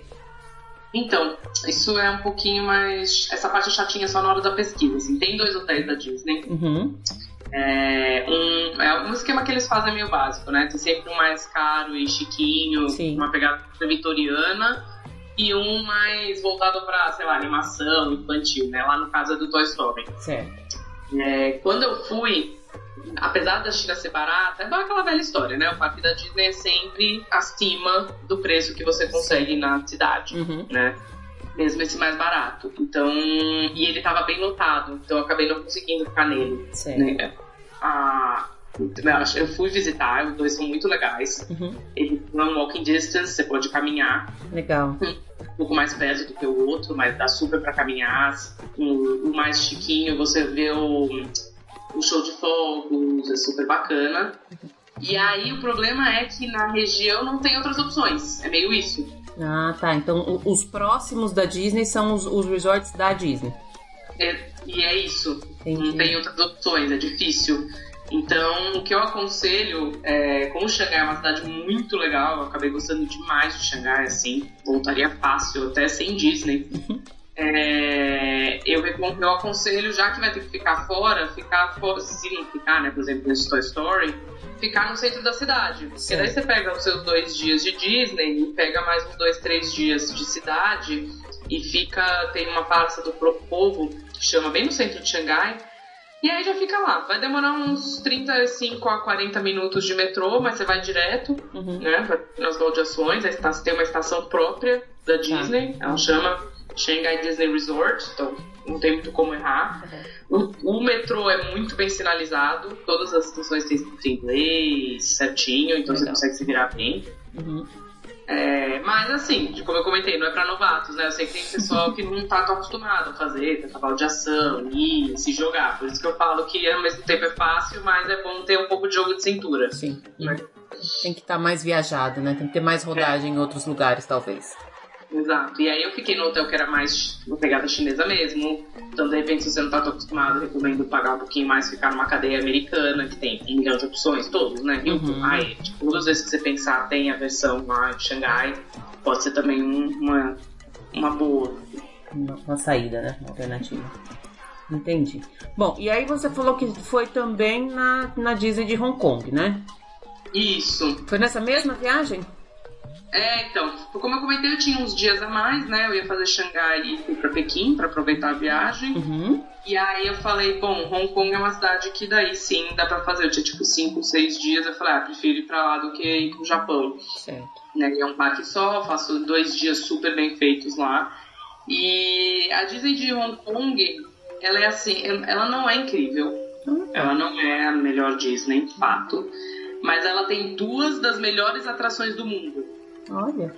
Então, isso é um pouquinho mais. Essa parte chatinha só na hora da pesquisa. Assim. Tem dois hotéis da Disney. Uhum. É, um, é um esquema que eles fazem meio básico, né? Tem sempre um mais caro e chiquinho, Sim. uma pegada vitoriana e um mais voltado para, sei lá, animação infantil, né? Lá no caso é do Toy Story. Certo. É, quando eu fui, apesar da China ser barata, é aquela velha história, né? O parque da Disney é sempre acima do preço que você consegue na cidade, uhum. né? Mesmo esse mais barato. Então, e ele tava bem lotado, então eu acabei não conseguindo ficar nele. Certo. Né? A, eu fui visitar, os dois são muito legais. Uhum. Ele não é walking distance, você pode caminhar. Legal. Um pouco mais perto do que o outro, mas dá super para caminhar. O, o, mais chiquinho, você vê o, o show de fogos, é super bacana. E aí o problema é que na região não tem outras opções. É meio isso. Ah, tá. Então os próximos da Disney são os, os resorts da Disney. É, e é isso. Entendi. Não tem outras opções, é difícil. Então, o que eu aconselho, é, como Xangai é uma cidade muito legal, eu acabei gostando demais de Xangai, assim, voltaria fácil, até sem Disney. É, eu, eu aconselho, já que vai ter que ficar fora, ficar fora, se não ficar, né, por exemplo, nesse Toy Story, ficar no centro da cidade. Porque daí você pega os seus dois dias de Disney e pega mais uns dois, três dias de cidade e fica. Tem uma praça do povo que chama bem no centro de Xangai. E aí já fica lá. Vai demorar uns 35 a 40 minutos de metrô, mas você vai direto, uhum. né? Nas baldeações. Tem uma estação própria da tá. Disney. Ela chama Shanghai Disney Resort. Então não tem muito como errar. Uhum. O, o, metrô é muito bem sinalizado, todas as estações têm em inglês certinho, então Legal. você consegue se virar bem. Uhum. É, mas assim, como eu comentei, não é para novatos, né? Eu sei que tem pessoal que não tá tão acostumado a fazer, ter cavalo de ação, ir, se jogar. Por isso que eu falo que ao mesmo tempo é fácil, mas é bom ter um pouco de jogo de cintura. Sim. Né? Tem que estar tá mais viajado, né? Tem que ter mais rodagem é. em outros lugares, talvez. Exato. E aí eu fiquei no hotel que era mais uma pegada chinesa mesmo. Então, de repente, se você não tá tão acostumado, recomendo pagar um pouquinho mais, ficar numa cadeia americana, que tem um milhão de opções, todos, né? Hilton, uhum. Hyatt, tipo, todas as vezes que você pensar, tem a versão lá de Xangai. Pode ser também uma, uma boa. Uma, uma saída, né? Uma alternativa. Entendi. Bom, e aí você falou que foi também na, na Disney de Hong Kong, né? Isso. Foi nessa mesma viagem? É, então, como eu comentei, eu tinha uns dias a mais, né? Eu ia fazer Xangai e fui pra Pequim pra aproveitar a viagem. Uhum. E aí eu falei, bom, Hong Kong é uma cidade que daí sim dá pra fazer. Eu tinha tipo 5, 6 dias. Eu falei, ah, prefiro ir pra lá do que ir pro Japão. Certo. Né? É um parque só, faço dois dias super bem feitos lá. E a Disney de Hong Kong, ela é assim, ela não é incrível. Uhum. Ela não é a melhor Disney, fato. Mas ela tem duas das melhores atrações do mundo. Olha.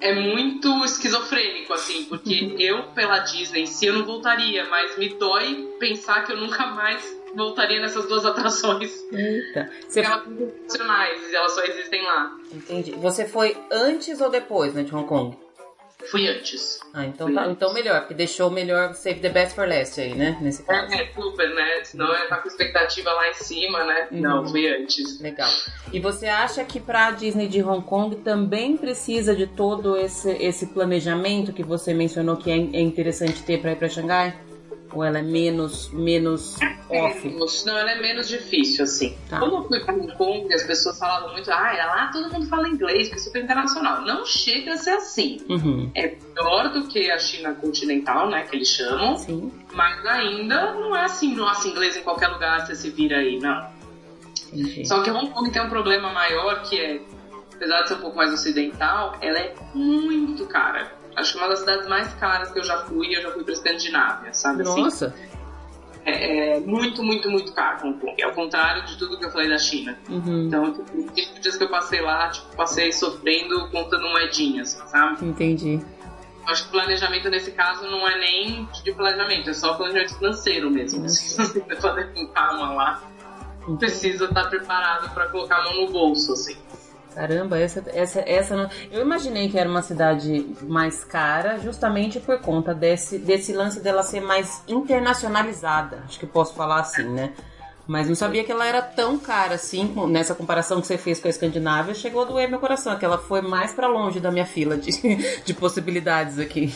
É muito esquizofrênico, assim, porque eu, pela Disney, se eu não voltaria, mas me dói pensar que eu nunca mais voltaria nessas duas atrações. Eita. Você... Elas são funcionais, elas só existem lá. Entendi. Você foi antes ou depois, né, de Hong Kong? Fui antes. Ah, então, tá, então melhor, porque deixou melhor Save the Best for Last aí, né? Nesse caso. É, super, né? Senão é tá com expectativa lá em cima, né? Uhum. Não, fui antes. Legal. E você acha que pra Disney de Hong Kong também precisa de todo esse, esse planejamento que você mencionou que é, é interessante ter pra ir pra Xangai? Ou ela é menos, menos off? Não, ela é menos difícil, assim. Tá. Quando eu fui para Hong Kong, as pessoas falavam muito, ah, é lá todo mundo fala inglês, porque é super internacional. Não chega a ser assim. Uhum. É pior do que a China continental, né, que eles chamam. Sim. Mas ainda não é assim, nossa, inglês em qualquer lugar você se vira aí, não. Entendi. Só que Hong Kong tem um problema maior que é, apesar de ser um pouco mais ocidental, ela é muito cara. Acho que uma das cidades mais caras que eu já fui, eu já fui pra Escandinávia, sabe assim? Nossa! Assim? É, é, muito, muito, muito caro Hong Kong. É o contrário de tudo que eu falei da China. Uhum. Então, tipo, os dias que eu passei lá, tipo, passei sofrendo, contando moedinhas, sabe? Entendi. Acho que planejamento nesse caso não é nem de planejamento, é só planejamento financeiro mesmo. Se você fazer com calma lá, precisa estar preparado para colocar a mão no bolso, assim. Caramba, essa, essa, essa não... Eu imaginei que era uma cidade mais cara, justamente por conta desse, desse lance dela ser mais internacionalizada. Acho que posso falar assim, né? Mas não sabia que ela era tão cara assim, nessa comparação que você fez com a Escandinávia, chegou a doer meu coração, que ela foi mais para longe da minha fila de, de possibilidades aqui.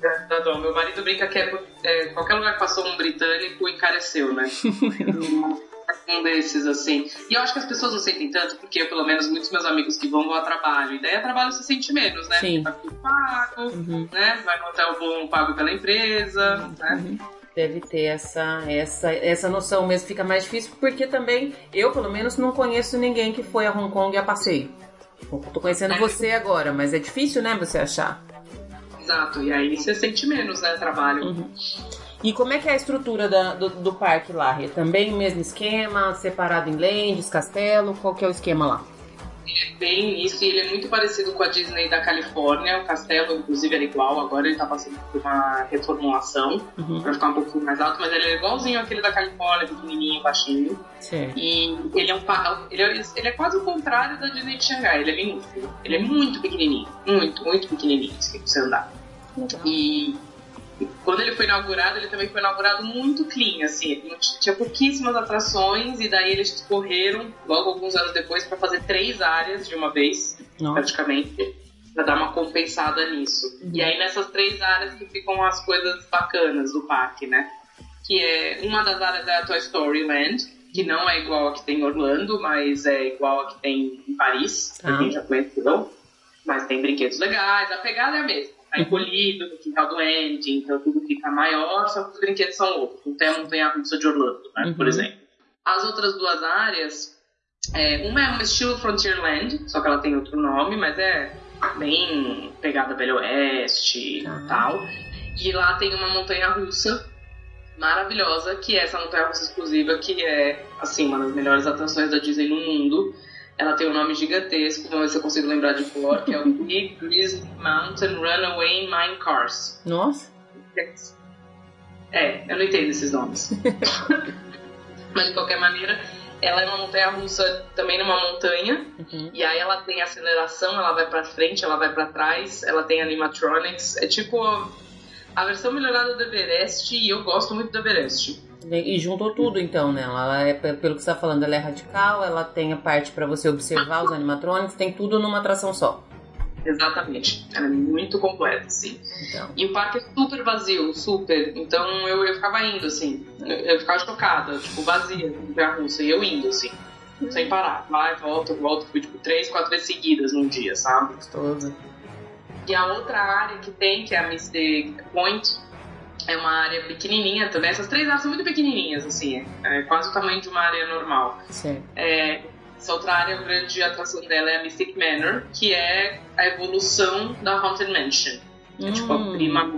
Tá bom, meu marido brinca que é, é, qualquer lugar que passou um britânico encareceu, né? um desses, assim. E eu acho que as pessoas não sentem tanto, porque eu, pelo menos, muitos meus amigos que vão, vão a trabalho. E daí a trabalho se sente menos, né? Sim. Vai pro pago, uhum. né? Vai no hotel bom pago pela empresa, uhum. né? Deve ter essa, essa, essa noção mesmo, fica mais difícil, porque também eu, pelo menos, não conheço ninguém que foi a Hong Kong a passeio. Tô conhecendo é. você agora, mas é difícil, né, você achar. Exato, e aí você sente menos, né, trabalho. E como é que é a estrutura da, do, do, parque lá? É também o mesmo esquema, separado em lands, castelo? Qual que é o esquema lá? É bem isso, e ele é muito parecido com a Disney da Califórnia. O castelo, inclusive, era igual, agora ele tá passando por uma reformulação uhum. pra ficar um pouquinho mais alto, mas ele é igualzinho aquele da Califórnia, pequenininho, baixinho. Sim. E ele é, um, ele, é, ele é quase o contrário da Disney de Xangai, ele é minúsculo. Ele é muito pequenininho, muito, muito pequenininho, assim, pra você andar. Legal. E quando ele foi inaugurado, ele também foi inaugurado muito clean, assim, tinha pouquíssimas atrações e daí eles correram logo alguns anos depois para fazer três áreas de uma vez, Nossa. praticamente, para dar uma compensada nisso. Uhum. E aí nessas três áreas que ficam as coisas bacanas do parque, né? Que é uma das áreas é a Toy Story Land, que não é igual a que tem em Orlando, mas é igual a que tem em Paris, pra ah. quem já conheceu. Mas tem brinquedos legais, a pegada é a mesma. Tá encolhido no quintal do Andy, então tudo fica maior, só que os brinquedos são outros. Não tem a montanha russa de Orlando, né, uhum. por exemplo. As outras duas áreas, é, uma é uma estilo Frontierland, só que ela tem outro nome, mas é bem pegada Velho Oeste e uhum. tal. E lá tem uma montanha russa maravilhosa, que é essa montanha russa exclusiva, que é, assim, uma das melhores atrações da Disney no mundo. Ela tem um nome gigantesco, vamos ver se eu consigo lembrar de cor, que é o Big Grizzly Mountain Runaway Mine Cars. Nossa! É, eu não entendo esses nomes. Mas de qualquer maneira, ela é uma montanha russa também numa montanha. Uhum. E aí ela tem aceleração, ela vai para frente, ela vai para trás, ela tem animatronics. É tipo a versão melhorada do Everest e eu gosto muito do Everest. E juntou tudo então, né? Ela é, pelo que você está falando, ela é radical, ela tem a parte para você observar os animatrônicos, tem tudo numa atração só. Exatamente. Ela é muito completa, assim. Então. E o parque é super vazio, super. Então eu, eu ficava indo, assim. Eu, ficava chocada, tipo, vazia, a russa. E eu indo, assim. Sem parar. Vai, volta, volta. Fui, tipo, três, quatro vezes seguidas num dia, sabe? Gostoso. E a outra área que tem, que é a Mystic Point, é uma área pequenininha também. Essas três áreas são muito pequenininhas, assim, é quase o tamanho de uma área normal. Sim. É, essa outra área, a grande atração dela é a Mystic Manor, que é a evolução da Haunted Mansion. Hum. É tipo a hum. prima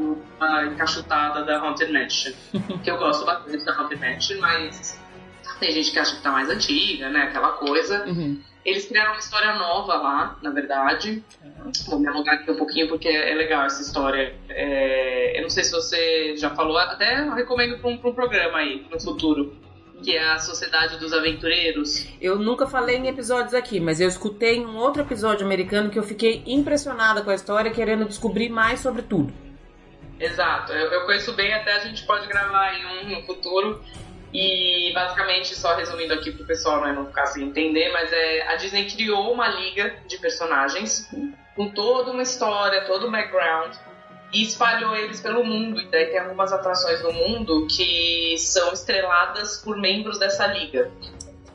encaixotada da Haunted Mansion. que eu gosto bastante da Haunted Mansion, mas tem gente que acha que tá mais antiga, né? Aquela coisa. Uhum. Eles criaram uma história nova lá, na verdade. Vou me alongar aqui um pouquinho porque é legal essa história. É, eu não sei se você já falou, até recomendo para um, um programa aí no futuro que é a Sociedade dos Aventureiros. Eu nunca falei em episódios aqui, mas eu escutei em um outro episódio americano que eu fiquei impressionada com a história, querendo descobrir mais sobre tudo. Exato, eu, eu conheço bem, até a gente pode gravar em um no futuro. E basicamente, só resumindo aqui pro pessoal né, não ficar sem entender, mas é, a Disney criou uma liga de personagens com toda uma história, todo um background e espalhou eles pelo mundo. E daí tem algumas atrações no mundo que são estreladas por membros dessa liga.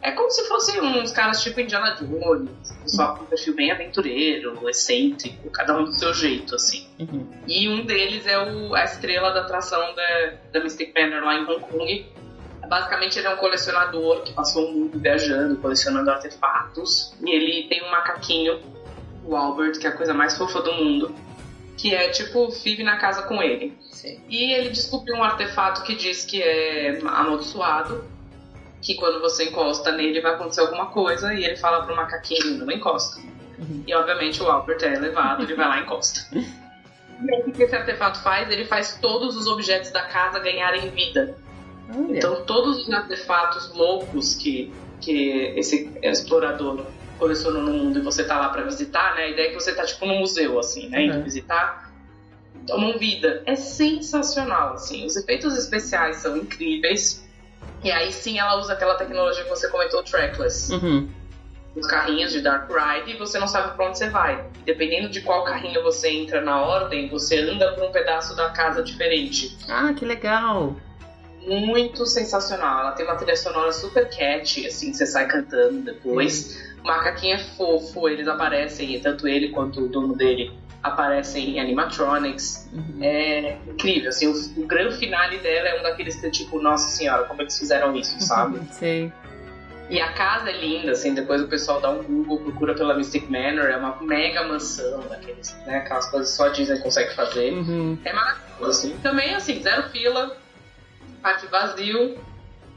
É como se fossem uns caras tipo Indiana Jones, só com um perfil bem aventureiro, excêntrico, cada um do seu jeito, assim. Uhum. E um deles é o, a estrela da atração da, da Mystic Manor lá em Hong Kong, Basicamente, ele é um colecionador que passou o mundo viajando, colecionando artefatos. E ele tem um macaquinho, o Albert, que é a coisa mais fofa do mundo, que é tipo, vive na casa com ele. Sim. E ele descobriu um artefato que diz que é amaldiçoado, que quando você encosta nele vai acontecer alguma coisa, e ele fala pro macaquinho, não encosta. Uhum. E obviamente o Albert é levado, ele vai lá e encosta. E aí, o que esse artefato faz? Ele faz todos os objetos da casa ganharem vida. Olha. Então, todos os artefatos loucos que, que esse explorador colecionou no mundo e você tá lá para visitar, né? A ideia é que você tá tipo no museu, assim, né? Uhum. Visitar, tomam vida. É sensacional, assim. Os efeitos especiais são incríveis. E aí sim ela usa aquela tecnologia que você comentou, trackless. Uhum. Os carrinhos de Dark Ride e você não sabe pra onde você vai. Dependendo de qual carrinho você entra na ordem, você anda por um pedaço da casa diferente. Ah, que legal! Muito sensacional. Ela tem uma trilha sonora super catchy, assim, você sai cantando depois. O macaquinho é fofo, eles aparecem, tanto ele quanto o dono dele aparecem em animatronics. Uhum. É incrível, assim, o, o grande finale dela é um daqueles que, tipo, nossa senhora, como eles fizeram isso, sabe? Sim. E a casa é linda, assim, depois o pessoal dá um Google, procura pela Mystic Manor, é uma mega mansão, daqueles, né, aquelas coisas que só a Disney consegue fazer. Uhum. É maravilhoso, assim. Também, assim, zero fila, parque vazio,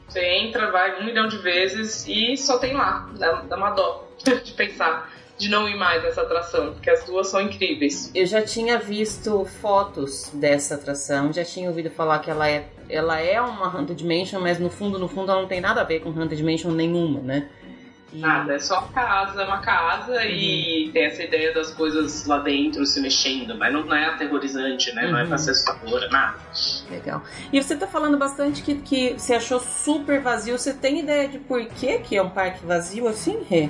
você entra, vai um milhão de vezes e só tem lá. Dá, dá uma dó de pensar de não ir mais nessa atração, porque as duas são incríveis. Eu já tinha visto fotos dessa atração, já tinha ouvido falar que ela é, ela é uma Haunted Mansion, mas no fundo, no fundo ela não tem nada a ver com Haunted Mansion nenhuma, né? Nada, é só casa, é uma casa uhum. e tem essa ideia das coisas lá dentro se mexendo, mas não, não é aterrorizante, né? Uhum. Não é pra uhum. ser assustadora, nada. Legal. E você tá falando bastante que, que você achou super vazio. Você tem ideia de por que, que é um parque vazio assim, Rê?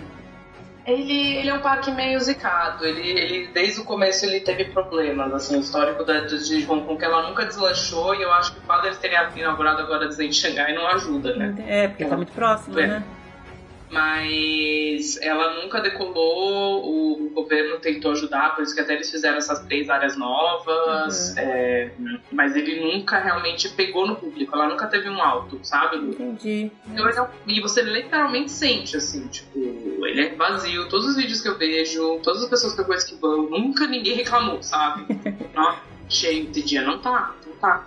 Ele, ele é um parque meio zicado. Ele, ele, desde o começo ele teve problemas, assim, o histórico da, de Hong Kong, ela nunca deslanchou e eu acho que o fato deles terem inaugurado agora Disney Xangai não ajuda, né? É, porque tá muito próximo, é. né? Mas ela nunca decolou, o, governo tentou ajudar, por isso que até eles fizeram essas três áreas novas, uhum. é, mas ele nunca realmente pegou no público, ela nunca teve um alto, sabe? Entendi. Então, é e você literalmente sente, assim, tipo, ele é vazio, todos os vídeos que eu vejo, todas as pessoas que eu conheço que vão, nunca ninguém reclamou, sabe? Não, cheio de dia, não tá, não tá.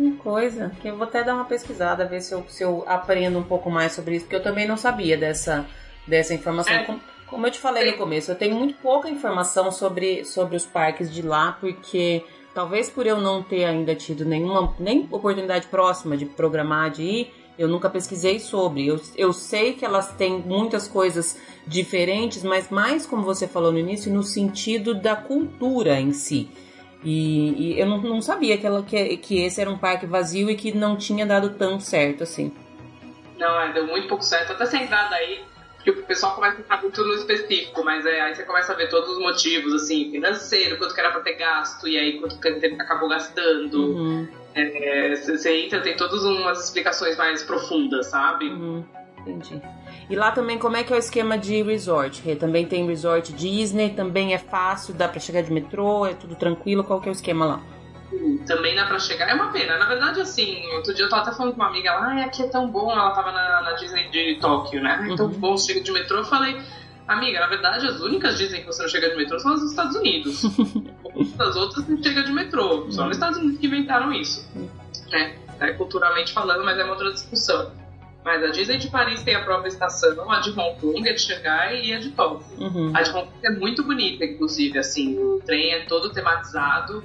Que coisa, que eu vou até dar uma pesquisada, ver se eu, se eu aprendo um pouco mais sobre isso, porque eu também não sabia dessa, dessa informação. É. Como, como, eu te falei no começo, eu tenho muito pouca informação sobre, sobre os parques de lá, porque talvez por eu não ter ainda tido nenhuma nem oportunidade próxima de programar, de ir, eu nunca pesquisei sobre. Eu, eu sei que elas têm muitas coisas diferentes, mas mais como você falou no início, no sentido da cultura em si. E, e eu não, não sabia que, ela, que, que esse era um parque vazio e que não tinha dado tão certo assim. Não, é, deu muito pouco certo. Até essa entrada aí, que o pessoal começa a entrar muito no específico, mas é, aí você começa a ver todos os motivos, assim, financeiro, quanto que era pra ter gasto, e aí quanto que acabou gastando. Uhum. É, você entra, tem todas umas explicações mais profundas, sabe? Uhum. Entendi. E lá também, como é que é o esquema de resort? Também tem resort Disney, também é fácil, dá para chegar de metrô, é tudo tranquilo, qual que é o esquema lá? Também dá pra chegar, é uma pena. Na verdade, assim, outro dia eu tava até falando com uma amiga lá, ah, aqui é tão bom, ela tava na, na Disney de Tóquio, né? Uhum. bom, você chega de metrô, eu falei, amiga, na verdade, as únicas Disney que você não chega de metrô são as dos Estados Unidos. as outras não chega de metrô, só nos Estados Unidos que inventaram isso. Né? É, culturalmente falando, mas é uma outra discussão. Mas a Disney de Paris tem a própria estação, a de Hong Kong, a de Xangai e a de Tóquio. Uhum. A de Hong Kong é muito bonita, inclusive, assim, o trem é todo tematizado,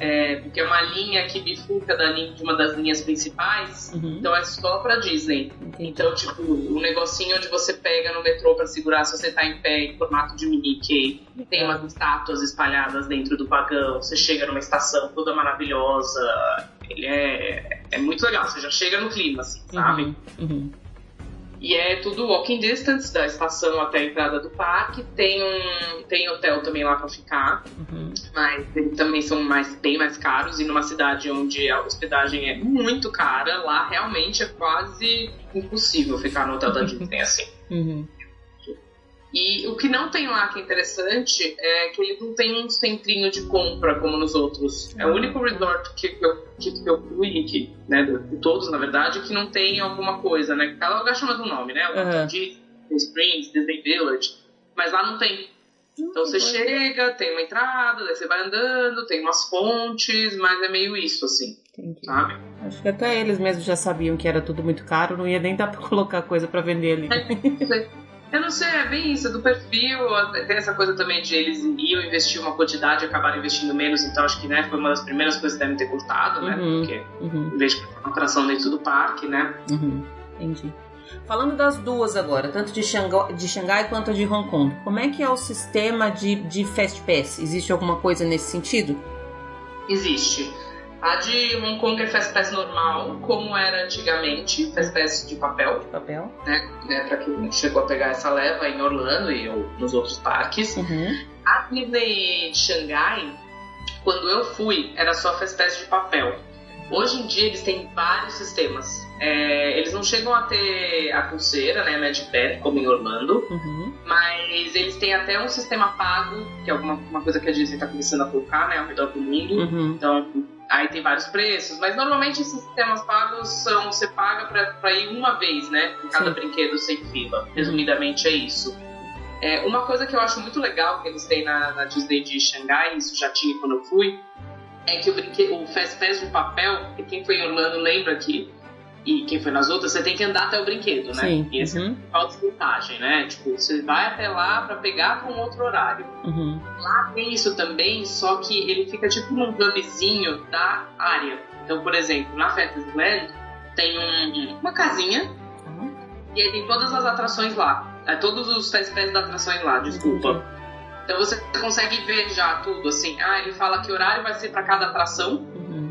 é, porque é uma linha que bifurca da linha, de uma das linhas principais, uhum. então é só pra Disney. Entendi. Então, tipo, o negocinho onde você pega no metrô pra segurar se você tá em pé em formato de Mickey, tem umas estátuas espalhadas dentro do vagão, você chega numa estação toda maravilhosa, ele é, é muito legal, você já chega no clima, assim, sabe? Uhum. Uhum. E é tudo walking distance da estação até a entrada do parque. Tem um tem hotel também lá para ficar, uhum. mas eles também são mais, bem mais caros. E numa cidade onde a hospedagem é muito cara, lá realmente é quase impossível ficar no hotel da Disney assim. Uhum. E o que não tem lá que é interessante é que ele não tem um centrinho de compra como nos outros. É o único resort que eu, que, eu fui, que, né, de todos na verdade, que não tem alguma coisa, né? Cada lugar chama do nome, né? Uhum. Disney Springs, Disney Village. Mas lá não tem. Então você chega, tem uma entrada, daí você vai andando, tem umas fontes, mas é meio isso, assim. Entendi. Sabe? Acho que até eles mesmos já sabiam que era tudo muito caro, não ia nem dar pra colocar coisa para vender ali. É, Eu não sei, é bem isso, do perfil, tem essa coisa também de eles iam investir uma quantidade e acabaram investindo menos, então acho que né, foi uma das primeiras coisas que devem ter cortado, né? Uhum, Porque uhum. em vez de uma atração dentro do parque, né? Uhum, entendi. Falando das duas agora, tanto de Xangai, de Xangai quanto de Hong Kong, como é que é o sistema de, de Fast Pass? Existe alguma coisa nesse sentido? Existe. A de Hong Kong é Fast Pass normal, como era antigamente, Fast Pass de papel. De papel. Né, né, pra quem chegou a pegar essa leva em Orlando e ou nos outros parques. Uhum. A Disney de Xangai, quando eu fui, era só Fast Pass de papel. Hoje em dia eles têm vários sistemas. É, eles não chegam a ter a pulseira, né, Magic Pad, como em Orlando, uhum. mas eles têm até um sistema pago, que é alguma uma coisa que a Disney está começando a colocar, né, ao redor do mundo. Uhum. Então, aí tem vários preços, mas normalmente esses sistemas pagos são você paga para ir uma vez, né, em cada Sim. brinquedo sem fila. Resumidamente é isso. É, uma coisa que eu acho muito legal que eles têm na, na Disney de Xangai, isso já tinha quando eu fui, é que o, brinquedo, o Fast Pass de papel, que quem foi em Orlando lembra que e quem foi nas outras, você tem que andar até o brinquedo, né? Sim. E essa uhum. é a desvantagem, né? Tipo, você vai até lá para pegar com outro horário. Uhum. Lá tem isso também, só que ele fica tipo num hubzinho da área. Então, por exemplo, na Fantasyland tem um, uma casinha uhum. e aí tem todas as atrações lá. É, todos os festivais das atrações lá, desculpa. Então você consegue ver já tudo, assim. Ah, ele fala que horário vai ser para cada atração no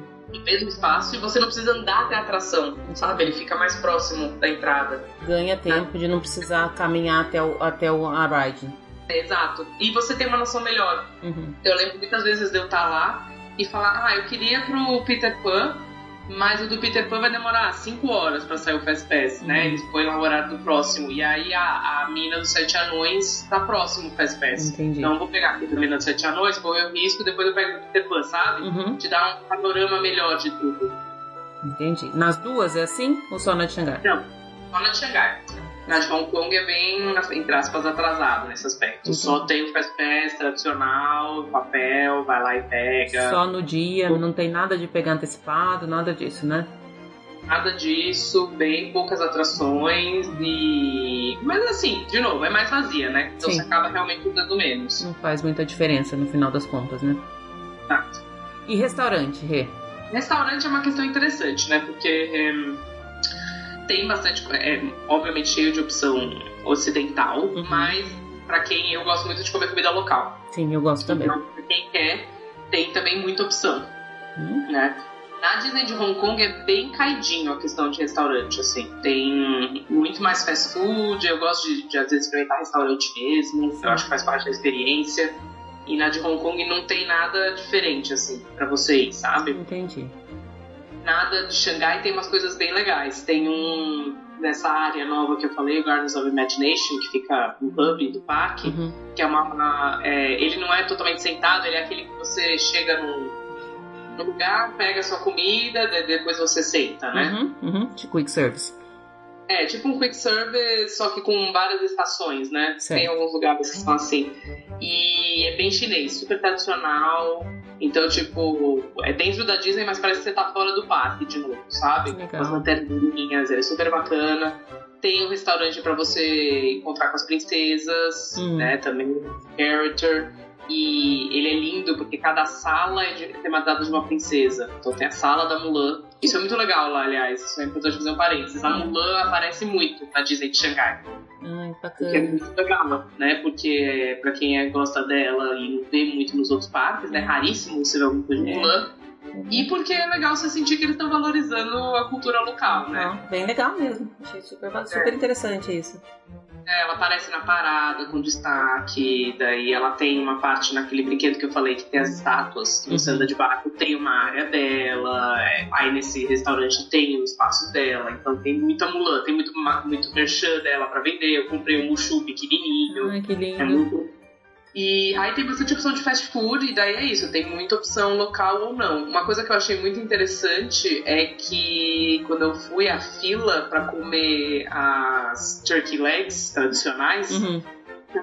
mesmo espaço e você não precisa andar até a atração, sabe? Ele fica mais próximo da entrada. Ganha tempo né? de não precisar caminhar até o, até o a ride. exato. E você tem uma noção melhor. Uhum. Eu lembro muitas vezes de eu estar lá e falar, ah, eu queria pro Peter Pan, mas o do Peter Pan vai demorar 5 horas pra sair o Fast Pass, né? Uhum. Eles põem lá o horário do próximo. E aí a, a mina dos Sete Anões tá próximo do Fast Pass. Entendi. Então eu vou pegar aqui a mina dos Sete Anões, correr o risco, depois eu pego o Peter Pan, sabe? Uhum. Te dá um panorama melhor de tudo. Entendi. Nas duas é assim ou só na de Xangai? Não, só na de Xangai. Na de Hong Kong é bem, entre aspas, atrasado nesse aspecto. Uhum. Só tem o Fast Pass tradicional, papel, vai lá e pega. Só no dia, não tem nada de pegar antecipado, nada disso, né? Nada disso, bem poucas atrações e. Mas assim, de novo, é mais vazia, né? Então Sim. você acaba realmente usando menos. Não faz muita diferença no final das contas, né? Tá. E restaurante, Rê? Restaurante é uma questão interessante, né? Porque em, tem bastante. É, obviamente cheio de opção ocidental, Uhum. mas pra quem eu gosto muito de comer comida local. Sim, eu gosto também. Então, pra quem quer, tem também muita opção, Hum, né? Na Disney de Hong Kong é bem caidinho a questão de restaurante, assim. Tem muito mais fast food, eu gosto de, de às vezes experimentar restaurante mesmo, eu acho que faz parte da experiência. E na de Hong Kong não tem nada diferente, assim, pra vocês, sabe? Entendi. Nada de Xangai tem umas coisas bem legais. Tem um. Nessa área nova que eu falei, o Gardens of Imagination, que fica no hub do parque, Uhum. que é uma. uma- é, ele não é totalmente sentado, ele é aquele que você chega num, num lugar, pega sua comida, de- depois você senta, né? Uhum, uhum. De quick service. É, tipo um quick service, só que com várias estações, né? Certo. Tem alguns lugares que são assim. E é bem chinês, super tradicional. Então, tipo, é dentro da Disney, mas parece que você tá fora do parque de novo, sabe? Legal. As lanterninhas, ele é super bacana. Tem um restaurante pra você encontrar com as princesas, Hum. né? Também character. E ele é lindo porque cada sala é de- tematizada de uma princesa. Então tem a sala da Mulan. Isso é muito legal lá, aliás. Isso é importante fazer um parênteses. A Mulan aparece muito na Disney de Xangai. Ai, Que é bacana. muito legal, né? Porque pra quem é- gosta dela e não vê muito nos outros parques, né? Raríssimo você ver alguma coisa de É. Mulan. E porque é legal você sentir que eles estão valorizando a cultura local, né? Não, bem legal mesmo. Achei super, super interessante isso. É, ela aparece na parada com destaque, daí ela tem uma parte naquele brinquedo que eu falei que tem as estátuas, que você Uhum. anda de barco, tem uma área dela, é, aí nesse restaurante tem o espaço dela, então tem muita Mulan, tem muito, muito merchan dela pra vender, eu comprei um Mushu pequenininho, Ai, que é lindo. muito... E aí tem bastante opção de fast food, e daí é isso, tem muita opção local ou não. Uma coisa que eu achei muito interessante é que quando eu fui à fila pra comer as turkey legs tradicionais, Uhum.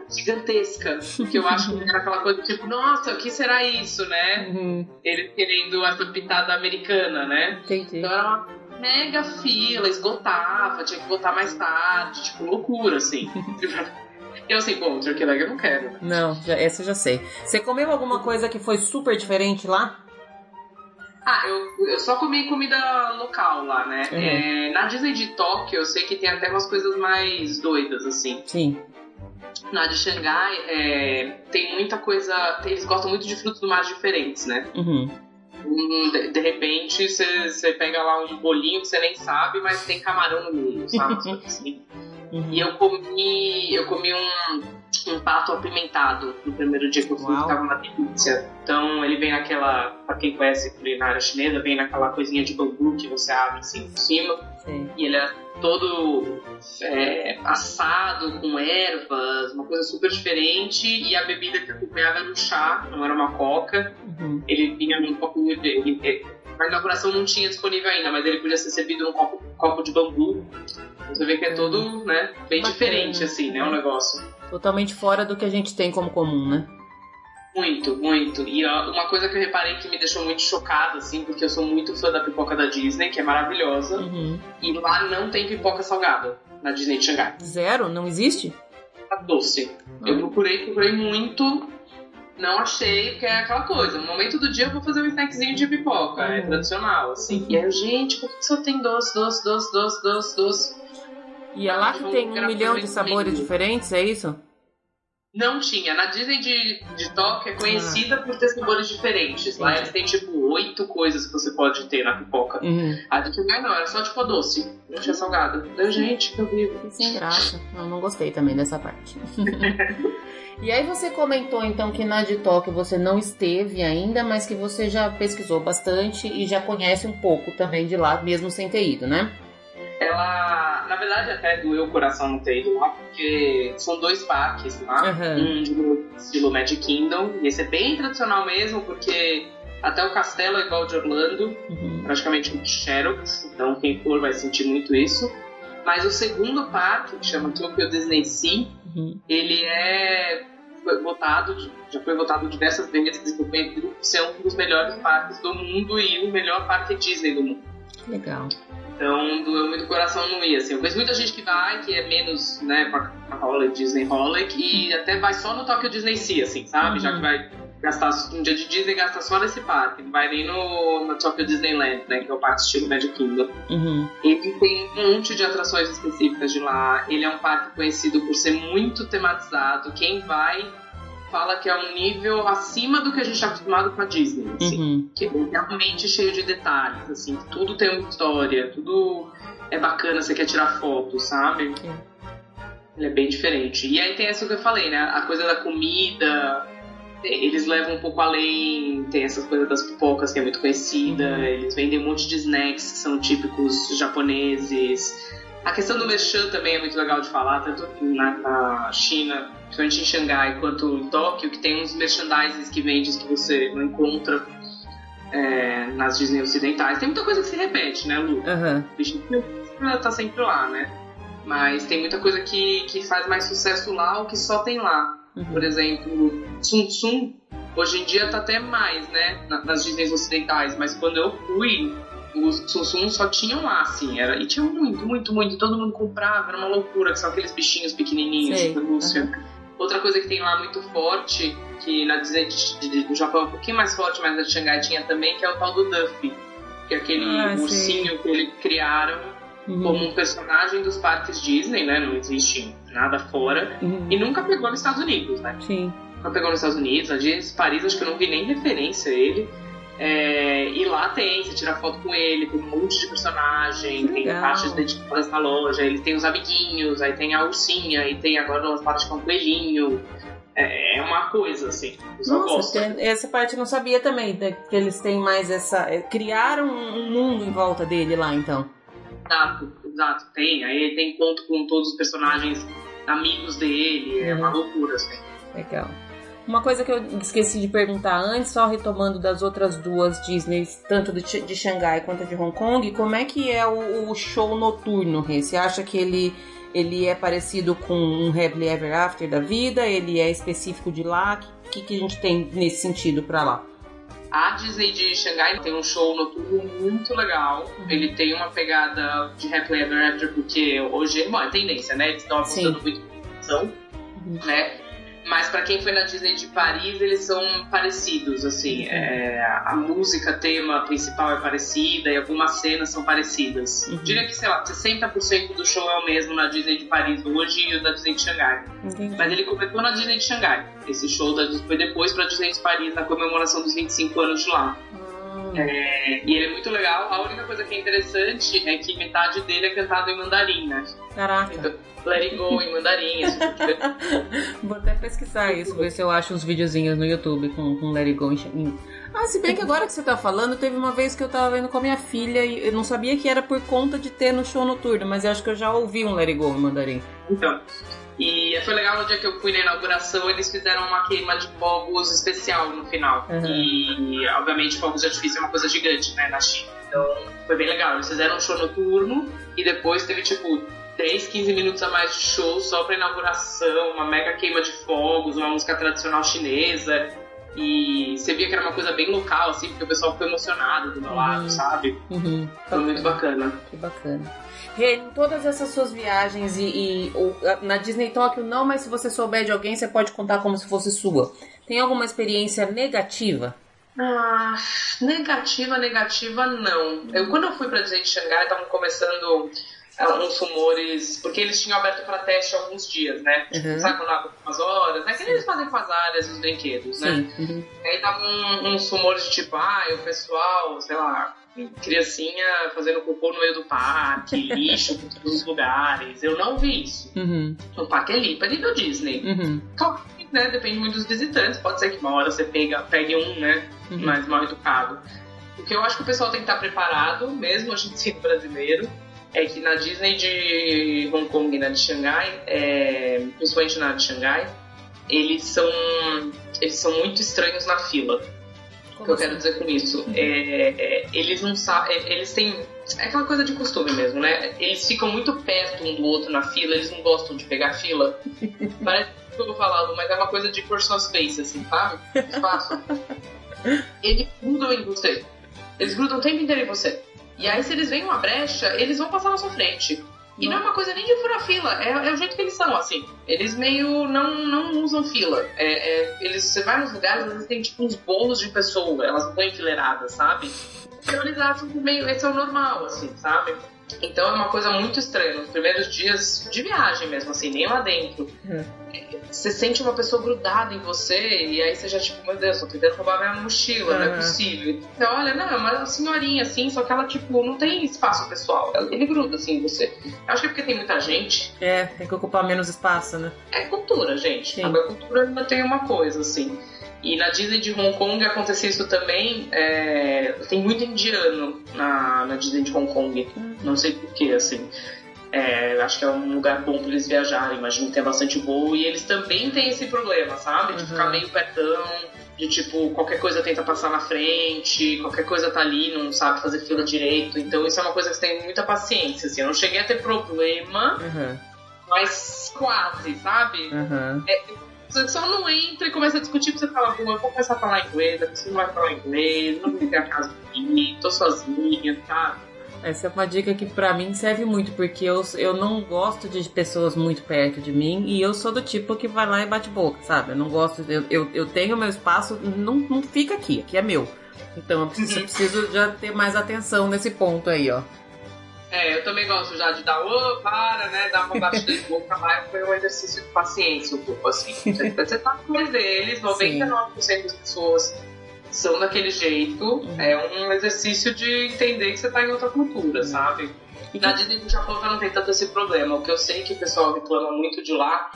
gigantesca. Porque eu acho que era aquela coisa tipo, nossa, o que será isso, né? Uhum. Ele querendo essa pitada americana, né? Entendi. Então era uma mega fila, esgotava, tinha que voltar mais tarde, tipo, loucura, assim. eu assim, bom, turkey leg eu não quero. Não, já, essa eu já sei. Você comeu alguma coisa que foi super diferente lá? Ah, eu, eu só comi comida local lá, né? Uhum. É, na Disney de Tóquio, eu sei que tem até umas coisas mais doidas, assim. Sim. Na de Xangai, é, tem muita coisa. Eles gostam muito de frutos do mar diferentes, né? Uhum. Hum, De, de repente, você pega lá um bolinho que você nem sabe, mas tem camarão no meio, sabe? Assim. Uhum. E eu comi. Eu comi um, um pato apimentado no primeiro dia que eu fui, que tava uma delícia. Então ele vem naquela. Pra quem conhece culinária chinesa, vem naquela coisinha de bambu que você abre assim por cima. Sei. E ele é todo é, assado, com ervas, uma coisa super diferente. E a bebida que eu acompanhava era um chá, não era uma coca. Uhum. Ele vinha num copinho de. Ele, ele- na inauguração não tinha disponível ainda, mas ele podia ser servido num copo, copo de bambu. Você vê que é todo, né, bem Bacana. diferente, assim, né, o negócio. Totalmente fora do que a gente tem como comum, né? Muito, muito. E ó, uma coisa que eu reparei que me deixou muito chocada, assim, porque eu sou muito fã da pipoca da Disney, que é maravilhosa. Uhum. E lá não tem pipoca salgada, na Disney de Xangai. Zero? Não existe? Tá doce. Eu procurei, procurei muito, não achei, porque é aquela coisa. No momento do dia eu vou fazer um snackzinho de pipoca, é Uhum. tradicional, assim. E aí, gente, por que só tem doce, doce, doce, doce, doce, doce? E é lá que tem um milhão de sabores lindo. diferentes, é isso? Não tinha. Na Disney de, de Tóquio é conhecida ah. por ter sabores diferentes. Lá eles têm tipo oito coisas que você pode ter na pipoca. Uhum. A de Shanghai não, era só tipo doce. Não tinha salgado. Deu gente, que horrível. Sem graça. Eu não gostei também dessa parte. E aí você comentou então que na de Tóquio você não esteve ainda, mas que você já pesquisou bastante e já conhece um pouco também de lá, mesmo sem ter ido, né? Ela, na verdade, até doeu o coração ter ido lá, porque são dois parques lá, uhum. um de estilo Magic Kingdom, e esse é bem tradicional mesmo, porque até o castelo é igual de Orlando, uhum. praticamente um Xerox, então quem for vai sentir muito isso. Mas o segundo parque, que chama Tokyo Disney Sea, uhum. ele é foi votado, já foi votado diversas vezes ser um dos melhores parques do mundo e o melhor parque Disney do mundo. Legal. Então doeu muito o coração não ir, assim. Eu conheço muita gente que vai, que é menos, né, Holiday, Disney Holiday, e até vai só no Tokyo Disney Sea, assim, sabe? Uhum. Já que vai gastar um dia de Disney, gasta só nesse parque. Não vai nem no, no Tokyo Disneyland, né, que é o parque estilo Magic Kingdom. Uhum. Ele tem um monte de atrações específicas de lá. Ele é um parque conhecido por ser muito tematizado. Quem vai fala que é um nível acima do que a gente está acostumado com a Disney, assim, uhum. que é realmente cheio de detalhes, assim, tudo tem uma história, tudo é bacana, você quer tirar foto, sabe? Sim. Ele é bem diferente. E aí tem essa que eu falei, né? A coisa da comida, eles levam um pouco além, tem essas coisas das pipocas que é muito conhecida, uhum. eles vendem um monte de snacks que são típicos japoneses. A questão do merchan também é muito legal de falar, tanto na, na China, principalmente em Xangai, quanto em Tóquio, que tem uns merchandises que vendes que você não encontra é, nas Disney ocidentais. Tem muita coisa que se repete, né, Lu? Uhum. O bichinho tá sempre lá, né? Mas tem muita coisa que, que faz mais sucesso lá ou que só tem lá. Uhum. Por exemplo, Tsum Tsum, hoje em dia tá até mais, né? Nas Disney ocidentais, mas quando eu fui, os Tsum só tinham lá, assim, era, e tinha muito, muito, muito, todo mundo comprava, era uma loucura, que são aqueles bichinhos pequenininhos Sei. de pelúcia. Uhum. Outra coisa que tem lá muito forte, que na Disney do Japão é um pouquinho mais forte, mas na Xangai tinha também, que é o tal do Duffy, que é aquele ah, ursinho que eles criaram uhum. como um personagem dos parques Disney, né? Não existe nada fora. Uhum. E nunca pegou nos Estados Unidos, né? Sim. Nunca pegou nos Estados Unidos. A Disney Paris, acho que eu não vi nem referência a ele. É, e lá tem, você tira foto com ele, tem um monte de personagem, tem partes dedicadas na loja, ele tem os amiguinhos, aí tem a ursinha, e tem agora umas partes com o coelhinho. É, é uma coisa, assim. Nossa, essa parte eu não sabia também, que eles têm mais essa. É, criaram um mundo em volta dele lá, então. Exato, exato, tem. Aí tem conto com todos os personagens amigos dele, é uma uhum. loucura, assim. Legal. Uma coisa que eu esqueci de perguntar antes, só retomando das outras duas Disney, tanto de, de Xangai quanto de Hong Kong, como é que é o, o show noturno, Rê? Você acha que ele, ele é parecido com um Happily Ever After da vida? Ele é específico de lá? O que, que a gente tem nesse sentido para lá? A Disney de Xangai tem um show noturno muito legal. Uhum. Ele tem uma pegada de Happily Ever After, porque hoje, bom, é tendência, né? Eles estão apostando muito em produção, uhum. né? Mas para quem foi na Disney de Paris, eles são parecidos, assim. É, a música, tema principal é parecida e algumas cenas são parecidas. Uhum. Diria que, sei lá, 60% do show é o mesmo na Disney de Paris hoje e o da Disney de Xangai. Uhum. Mas ele começou na Disney de Xangai. Esse show da foi depois pra Disney de Paris, na comemoração dos 25 anos de lá. Uhum. É, e ele é muito legal. A única coisa que é interessante é que metade dele é cantado em mandarim, né? Caraca. Então, Let It Go em mandarim. Vou até pesquisar isso, ver se eu acho uns videozinhos no YouTube com, com Let It Go em... Ah, se bem que agora que você tá falando, teve uma vez que eu tava vendo com a minha filha e eu não sabia que era por conta de ter no show noturno, mas eu acho que eu já ouvi um Let It Go em mandarim. Então, e foi legal no dia que eu fui na inauguração, eles fizeram uma queima de fogos especial no final. Uhum. E, obviamente, fogos de artifício é uma coisa gigante, né, na China. Então, foi bem legal. Eles fizeram um show noturno e depois teve, tipo, 10, 15 minutos a mais de show só pra inauguração, uma mega queima de fogos, uma música tradicional chinesa. E você via que era uma coisa bem local, assim, porque o pessoal ficou emocionado do meu uhum. lado, sabe? Uhum. Foi muito bacana. Que bacana. Em todas essas suas viagens e, e ou, na Disney Tokyo não, mas se você souber de alguém, você pode contar como se fosse sua. Tem alguma experiência negativa? Ah, negativa, negativa não. Eu, quando eu fui pra Disney de Xangai, estavam começando uns rumores, porque eles tinham aberto para teste alguns dias, né? Uhum. Sabe quando abre umas horas? É que eles fazem com as áreas dos brinquedos, né? Uhum. Aí tava um, uns rumores de tipo, ah, o pessoal, sei lá, criancinha fazendo cocô no meio do parque, lixo por todos os lugares. Eu não vi isso. Uhum. No parque é limpo, ali no Disney. Uhum. Claro né, depende muito dos visitantes. Pode ser que uma hora você pega, pegue um, né, uhum. mais mal educado. O que eu acho que o pessoal tem que estar preparado, mesmo a gente sendo brasileiro, é que na Disney de Hong Kong e na de Xangai, é, principalmente na de Xangai, eles são, eles são muito estranhos na fila. O que eu quero assim? dizer com isso? Uhum. É, é, eles não sabem. É, eles têm. É aquela coisa de costume mesmo, né? Eles ficam muito perto um do outro na fila, eles não gostam de pegar fila. Parece que eu vou falando, mas é uma coisa de personal space, assim, sabe? Espaço. eles grudam em você. Eles grudam o tempo inteiro em você. E aí, se eles veem uma brecha, eles vão passar na sua frente. E não é uma coisa nem de furar fila, é, é, o jeito que eles são, assim. Eles meio não, não usam fila. É, é, eles, você vai nos lugares, eles têm tipo uns bolos de pessoa, elas estão enfileiradas, sabe? Então eles acham que meio, esse é o normal, assim, sabe? Então é uma coisa muito estranha. Nos primeiros dias de viagem mesmo, assim, nem lá dentro. Uhum. Você sente uma pessoa grudada em você e aí você já, tipo, meu Deus, tô tentando roubar minha mochila, uhum. não é possível. Você olha, não, é uma senhorinha assim, só que ela, tipo, não tem espaço pessoal. Ele gruda assim em você. Acho que é porque tem muita gente. É, tem que ocupar menos espaço, né? É cultura, gente. Sim. A cultura ainda tem uma coisa, assim. E na Disney de Hong Kong acontece isso também. É... Tem muito indiano na, na Disney de Hong Kong. Não sei porquê, assim. É, acho que é um lugar bom para eles viajarem. Imagino que tem bastante voo. E eles também têm esse problema, sabe? De uhum. ficar meio pertão. De tipo, qualquer coisa tenta passar na frente, qualquer coisa tá ali, não sabe fazer fila direito. Então isso é uma coisa que você tem muita paciência. Assim. Eu não cheguei a ter problema, uhum. mas quase, sabe? Uhum. É, você só não entra e começa a discutir, você fala, bom, eu vou começar a falar inglês, a pessoa não vai falar inglês, não vou ter a casa aqui, tô sozinha, tá? Essa é uma dica que para mim serve muito, porque eu, eu não gosto de pessoas muito perto de mim e eu sou do tipo que vai lá e bate boca, sabe? Eu não gosto, eu, eu, eu tenho meu espaço, não, não fica aqui, aqui é meu. Então eu preciso, eu preciso já ter mais atenção nesse ponto aí, ó. É, eu também gosto já de dar, ô, oh, para, né? Dar uma batida de boca lá, foi um exercício de paciência um pouco assim. Você tá com deles, 99% Sim. das pessoas são daquele jeito. Uhum. É um exercício de entender que você tá em outra cultura, uhum. sabe? E na Disney do Japão já não tem tanto esse problema. O que eu sei que o pessoal reclama muito de lá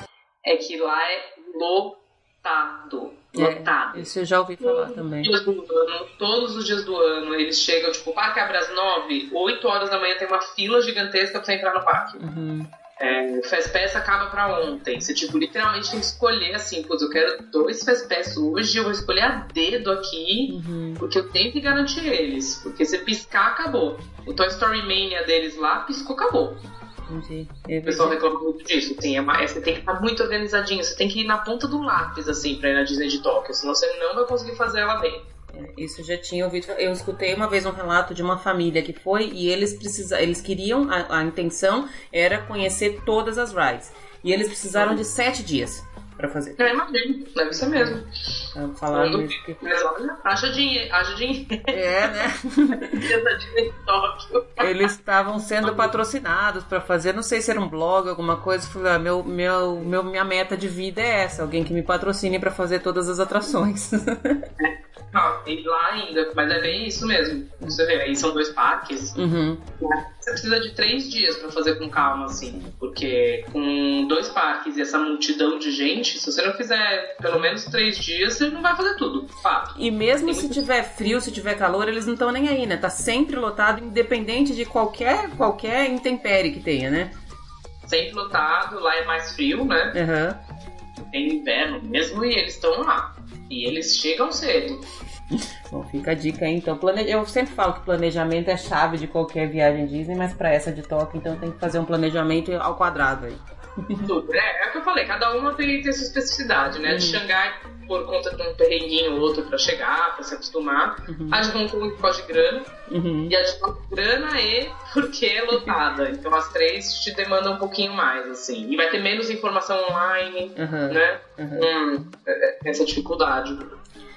é que lá é lotado. É, lotado. Isso eu já ouvi falar todos também. Os dias do ano, todos os dias do ano eles chegam, tipo, o parque abre às 9, 8 horas da manhã tem uma fila gigantesca pra você entrar no parque. Uhum. É, Fast acaba pra ontem. Você, tipo, literalmente tem que escolher assim, putz, eu quero dois Fast hoje, eu vou escolher a dedo aqui, uhum. porque eu tenho que garantir eles. Porque se piscar, acabou. O Toy Story Mania deles lá, piscou, acabou. Entendi. O pessoal reclama muito disso. Tem, é uma, é, você tem que estar muito organizadinho, você tem que ir na ponta do lápis, assim, pra ir na Disney de Tóquio, senão você não vai conseguir fazer ela bem. É, isso eu já tinha ouvido. Eu escutei uma vez um relato de uma família que foi e eles precisa, eles queriam, a, a intenção era conhecer todas as rides. E eles precisaram de sete dias para fazer. É, imagino, deve ser mesmo. Então, falaram isso que... Mas olha, acha dinheiro, acha dinheiro. É, né? Eles estavam sendo patrocinados para fazer, não sei se era um blog, alguma coisa. Falei, ah, meu, meu, meu, minha meta de vida é essa, alguém que me patrocine para fazer todas as atrações. Não, e lá ainda, mas é bem isso mesmo. Você vê, aí são dois parques. Uhum. Você precisa de três dias para fazer com calma, assim. Porque com dois parques e essa multidão de gente, se você não fizer pelo menos três dias, você não vai fazer tudo. Fato. E mesmo Tem se muito... tiver frio, se tiver calor, eles não estão nem aí, né? Tá sempre lotado, independente de qualquer, qualquer intempérie que tenha, né? Sempre lotado, lá é mais frio, né? Uhum. Tem inverno mesmo e eles estão lá. E eles chegam cedo. Bom, fica a dica aí, então. Plane... Eu sempre falo que planejamento é chave de qualquer viagem Disney, mas para essa de Tóquio, então tem que fazer um planejamento ao quadrado aí. Super. É, é o que eu falei, cada uma tem, tem sua especificidade, né? Uhum. De Xangai, por conta de um perrenguinho ou outro para chegar, para se acostumar. Uhum. A de Hong Kong por causa de grana. Uhum. E a de grana e porque é lotada. Então as três te demandam um pouquinho mais, assim. E vai ter menos informação online, uhum. né? Uhum. Hum, é, é, essa dificuldade.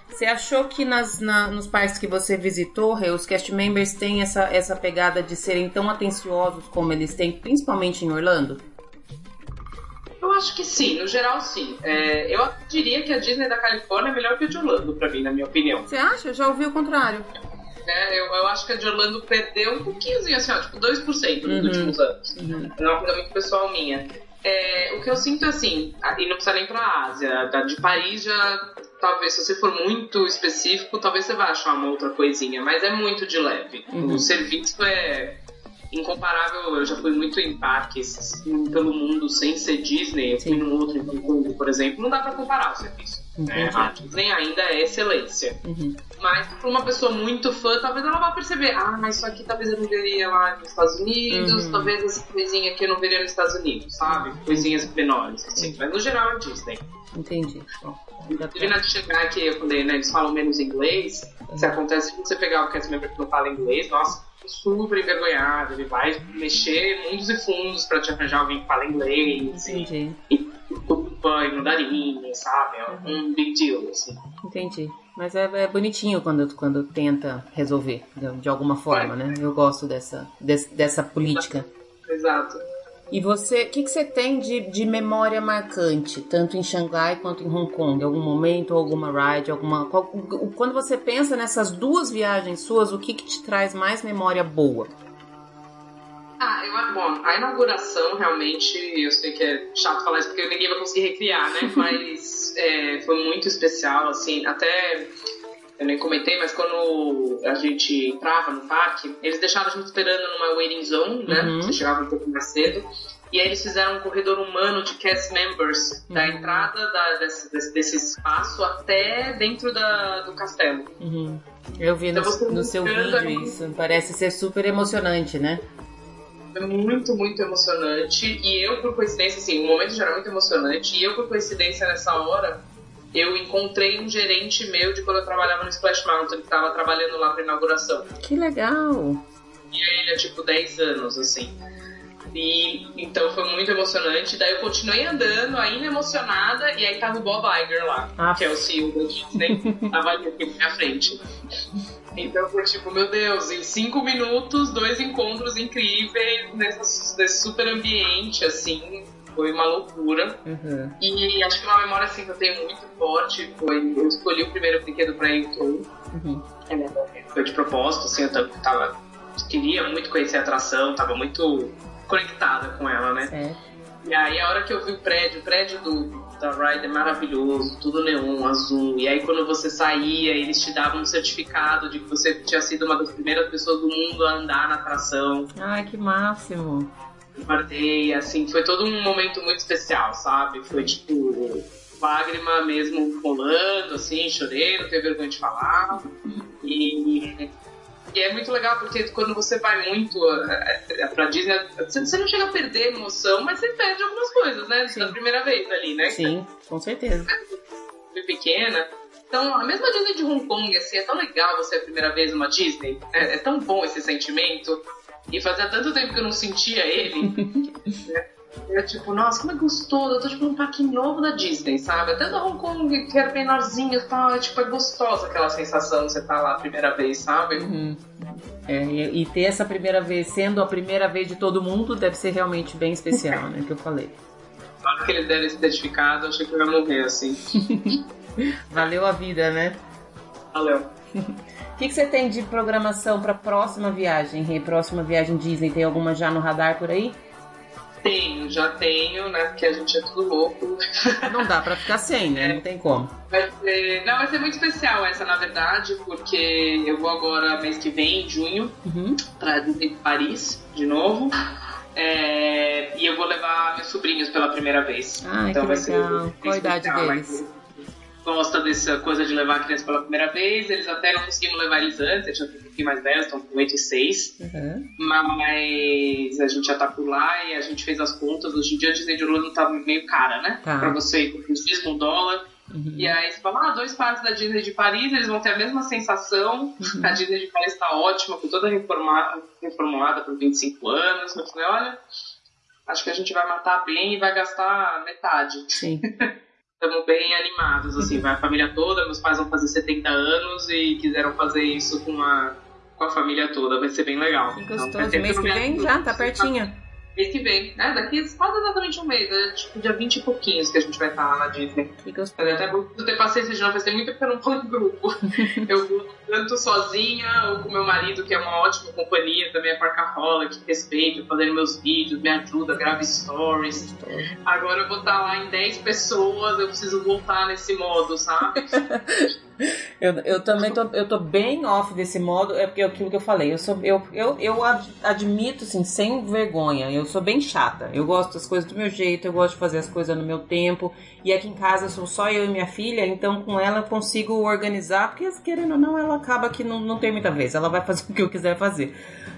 Você achou que nas, na, nos parques que você visitou, os cast members têm essa, essa pegada de serem tão atenciosos como eles têm, principalmente em Orlando? Eu acho que sim, no geral sim. É, eu diria que a Disney da Califórnia é melhor que a de Orlando, pra mim, na minha opinião. Você acha? Eu já ouvi o contrário. É, eu, eu acho que a de Orlando perdeu um pouquinho, assim, ó, tipo 2% nos uhum. últimos anos. Uhum. É uma coisa muito pessoal minha. É, o que eu sinto assim, e não precisa nem pra Ásia, da de Paris já, talvez, se você for muito específico, talvez você vá achar uma outra coisinha, mas é muito de leve. Uhum. O serviço é incomparável. Eu já fui muito em parques pelo mundo sem ser Disney. Eu fui num outro em Hong Kong, por exemplo. Não dá pra comparar o serviço. Né? A Disney ainda é excelência. Uhum. Mas para uma pessoa muito fã, talvez ela vá perceber: ah, mas isso aqui talvez eu não veria lá nos Estados Unidos, uhum. talvez essa coisinha aqui eu não veria nos Estados Unidos, sabe? Coisinhas menores, assim. Mas no geral é Disney. Entendi. Inclusive na de chegar aqui, eu falei, né? Eles falam menos inglês. Uhum. Se acontece se você pegar o cast member que não fala inglês, nossa, super envergonhado. Ele vai mexer mundos e fundos pra te arranjar alguém que fala inglês. Entendi. E, e mandarim, sabe? É um uhum. big deal, assim. Entendi. Mas é, é, bonitinho quando, quando tenta resolver, de, de alguma forma, é. né? Eu gosto dessa, desse, dessa política. Exato. E você, o que, que você tem de, de memória marcante, tanto em Xangai quanto em Hong Kong? Algum momento, alguma ride, alguma. Qual, quando você pensa nessas duas viagens suas, o que, que te traz mais memória boa? Ah, eu, bom, a inauguração realmente, eu sei que é chato falar isso porque ninguém vai conseguir recriar, né? Mas é, foi muito especial, assim, até eu nem comentei, mas quando a gente entrava no parque, eles deixavam a gente esperando numa waiting zone, né? Uhum. Você chegava um pouco mais cedo. E aí eles fizeram um corredor humano de cast members uhum. da entrada da, desse, desse, espaço até dentro da, do castelo. Uhum. Eu vi então, no, no seu vídeo isso. Parece ser super emocionante, né? É muito, muito emocionante. E eu, por coincidência, assim, o momento já era muito emocionante. E eu, por coincidência, nessa hora, eu encontrei um gerente meu de quando eu trabalhava no Splash Mountain, que estava trabalhando lá pra inauguração. Que legal! E ele é tipo 10 anos, assim. E então foi muito emocionante. Daí eu continuei andando, ainda emocionada, e aí tava o Bob Iger lá, ah. que é o CEO da Disney, tava ali aqui na minha frente. Então foi tipo, meu Deus, em cinco minutos, dois encontros incríveis nesse super ambiente, assim, foi uma loucura. Uhum. E acho que uma memória assim que eu tenho muito forte foi eu escolhi o primeiro brinquedo pra ir uhum. É, foi de propósito, assim, eu tava, queria muito conhecer a atração, tava muito conectada com ela, né? Certo. E aí a hora que eu vi o prédio, o prédio do, da Ride é maravilhoso, tudo neon, azul. E aí quando você saía, eles te davam um certificado de que você tinha sido uma das primeiras pessoas do mundo a andar na atração. Ai, que máximo! Guardei, assim, foi todo um momento muito especial, sabe? Foi tipo lágrima mesmo rolando, assim, chorei, não tenho vergonha de falar. E, e é muito legal porque quando você vai muito é, é, pra Disney, você não chega a perder emoção, mas você perde algumas coisas, né? Sim. Da primeira vez ali, né? Sim, com certeza. Fui pequena. Então, a mesma Disney de Hong Kong, assim, é tão legal você a primeira vez numa Disney. É, é tão bom esse sentimento. E fazia tanto tempo que eu não sentia ele. né? Eu, tipo, nossa, como é gostoso. Eu tô tipo num parque novo da Disney, sabe? Até da Hong Kong, que era menorzinho e tal. É, tipo, é gostosa aquela sensação de você estar tá lá a primeira vez, sabe? Uhum. É, e, e, ter essa primeira vez, sendo a primeira vez de todo mundo, deve ser realmente bem especial, né? Que eu falei. Na hora que eles deram esse certificado, eu achei que eu ia morrer, assim. Valeu a vida, né? Valeu. O que, que você tem de programação para próxima viagem, Rê? Próxima viagem Disney, tem alguma já no radar por aí? Tenho, já tenho, né? Porque a gente é tudo louco. Não dá pra ficar sem, né? Não tem como. Vai ser... Não, vai ser muito especial essa, na verdade, porque eu vou agora mês que vem, em junho, uhum. pra Disney Paris, de novo. É... E eu vou levar meus sobrinhos pela primeira vez. Ah, então vai legal. ser. Qual a idade deles? Gosta dessa coisa de levar a criança pela primeira vez. Eles até não conseguimos levar eles antes, eles já estão um pouquinho mais velhos, estão com 8 e 6. Uhum. Mas a gente já tá por lá e a gente fez as contas. Hoje em dia a Disney de Orlando tá meio cara, né? Tá. Pra você ir com um dólar. Uhum. E aí você fala, ah, dois parques da Disney de Paris, eles vão ter a mesma sensação. Uhum. A Disney de Paris tá ótima, com toda reformada, reformulada por 25 anos. Eu falei, olha, acho que a gente vai matar bem e vai gastar metade. Sim. estamos bem animados, assim, vai a família toda, meus pais vão fazer 70 anos e quiseram fazer isso com a, com a família toda, vai ser bem legal. Que gostoso, então, mês que vem já, tá pertinho. Mês que vem, né? Daqui quase exatamente um mês, é tipo dia 20 e pouquinhos que a gente vai estar lá na Disney. Que gostoso. É até muito ter paciência de não fazer muito porque eu não vou em grupo. eu vou tanto sozinha ou com meu marido, que é uma ótima companhia, também é parcarola, que respeita, fazendo meus vídeos, me ajuda, grava stories. Agora eu vou estar lá em 10 pessoas, eu preciso voltar nesse modo, sabe? Eu, eu também tô, eu tô bem off desse modo, é porque é aquilo que eu falei, eu sou eu, eu, eu admito assim, sem vergonha, eu sou bem chata. Eu gosto das coisas do meu jeito, eu gosto de fazer as coisas no meu tempo. E aqui em casa sou só eu e minha filha, então com ela eu consigo organizar, porque querendo ou não, ela acaba que não, não tem muita vez, ela vai fazer o que eu quiser fazer.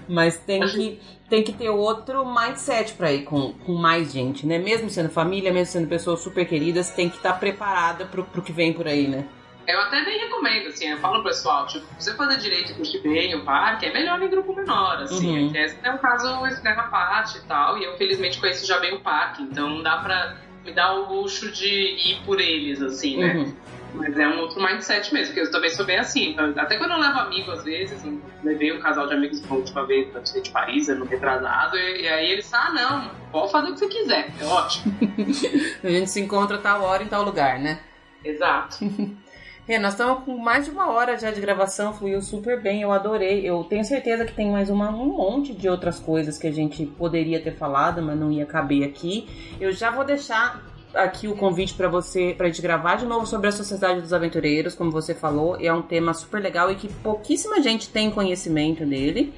Mas tem que, tem que ter outro mindset para ir com, com mais gente, né? Mesmo sendo família, mesmo sendo pessoas super queridas, tem que estar tá preparada pro, pro que vem por aí, né? Eu até nem recomendo, assim, eu falo pro pessoal, tipo, você fazer direito e curtir bem o parque, é melhor em grupo menor, assim. Uhum. Esse é um caso extrema parte e tal, e eu felizmente conheço já bem o parque, então não dá pra me dar o luxo de ir por eles, assim, né? Uhum. Mas é um outro mindset mesmo, porque eu também sou bem assim. Então, até quando eu levo amigo, às vezes, levei um casal de amigos pra última vez pra de Paris, no retrasado, e, e, aí eles, ah, não, pode fazer o que você quiser, é ótimo. a gente se encontra tal hora em tal lugar, né? Exato. É, nós estamos com mais de uma hora já de gravação, fluiu super bem, eu adorei. Eu tenho certeza que tem mais uma, um monte de outras coisas que a gente poderia ter falado, mas não ia caber aqui. Eu já vou deixar aqui o convite para você, para gente gravar de novo sobre a Sociedade dos Aventureiros, como você falou, é um tema super legal e que pouquíssima gente tem conhecimento dele.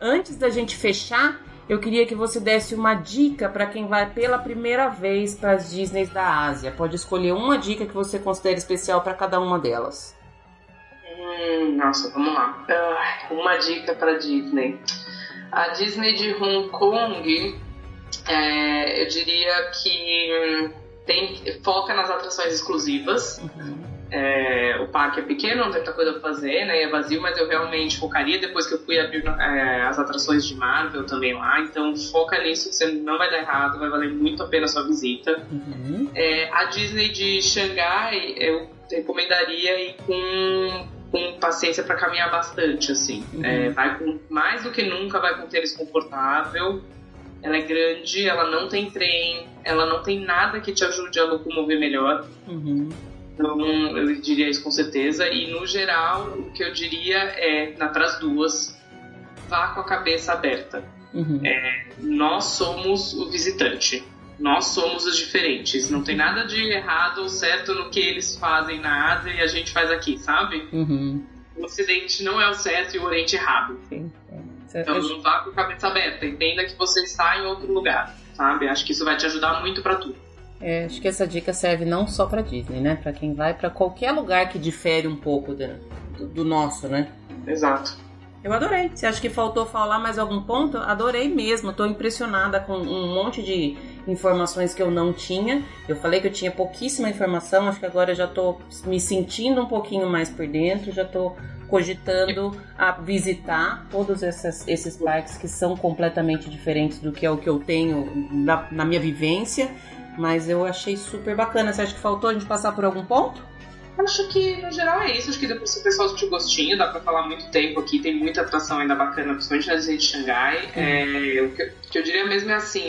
Antes da gente fechar, eu queria que você desse uma dica para quem vai pela primeira vez para as Disneys da Ásia. Pode escolher uma dica que você considere especial para cada uma delas. Hum, nossa, vamos lá. Uh, uma dica para Disney. A Disney de Hong Kong, é, eu diria que hum, tem, foca nas atrações exclusivas. Uhum. É, o parque é pequeno, não tem muita coisa pra fazer, né? É vazio, mas eu realmente focaria depois que eu fui abrir é, as atrações de Marvel também lá. Então foca nisso, que você não vai dar errado, vai valer muito a pena a sua visita. Uhum. É, a Disney de Xangai, eu recomendaria ir com, com paciência para caminhar bastante, assim. Uhum. É, vai com, mais do que nunca vai com tênis confortável. Ela é grande, ela não tem trem, ela não tem nada que te ajude a locomover melhor. Uhum. Então, eu diria isso com certeza. E, no geral, o que eu diria é, na das duas, vá com a cabeça aberta. Uhum. É, nós somos o visitante. Nós somos os diferentes. Não tem nada de errado ou certo no que eles fazem na Ásia e a gente faz aqui, sabe? Uhum. O Ocidente não é o certo e o Oriente errado. Sim. Então não vá com a cabeça aberta. Entenda que você está em outro lugar, sabe? Acho que isso vai te ajudar muito para tudo. É, acho que essa dica serve não só para Disney, né? Para quem vai para qualquer lugar que difere um pouco do, do, nosso, né? Exato. Eu adorei. Você acha que faltou falar mais algum ponto? Adorei mesmo. Estou impressionada com um monte de informações que eu não tinha. Eu falei que eu tinha pouquíssima informação. Acho que agora já estou me sentindo um pouquinho mais por dentro. Já estou cogitando a visitar todos esses, esses parques que são completamente diferentes do que é o que eu tenho na, na minha vivência. Mas eu achei super bacana. Você acha que faltou a gente passar por algum ponto? Acho que no geral é isso. Acho que depois se o pessoal sentiu gostinho, dá pra falar muito tempo aqui. Tem muita atração ainda bacana, principalmente na de Xangai. É, o, que, o que eu diria mesmo é assim: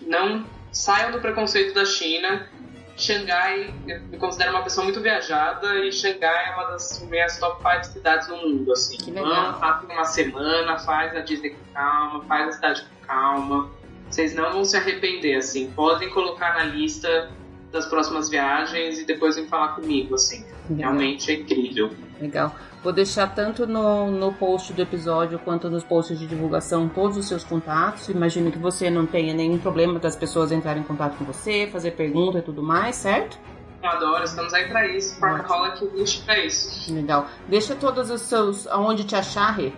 não saiam do preconceito da China. Xangai, eu me considero uma pessoa muito viajada e Xangai é uma das minhas top 5 cidades do mundo. Assim. Que legal. Faz uma semana, faz a Disney com calma, faz a cidade com calma vocês não vão se arrepender, assim. Podem colocar na lista das próximas viagens e depois vem falar comigo, assim. Legal. Realmente é incrível. Legal. Vou deixar tanto no, no post do episódio quanto nos posts de divulgação todos os seus contatos. Imagino que você não tenha nenhum problema das pessoas entrarem em contato com você, fazer pergunta e tudo mais, certo? Eu adoro, estamos aí pra isso. Parkola que existe pra isso. Legal. Deixa todos os seus. aonde te achar, Rê.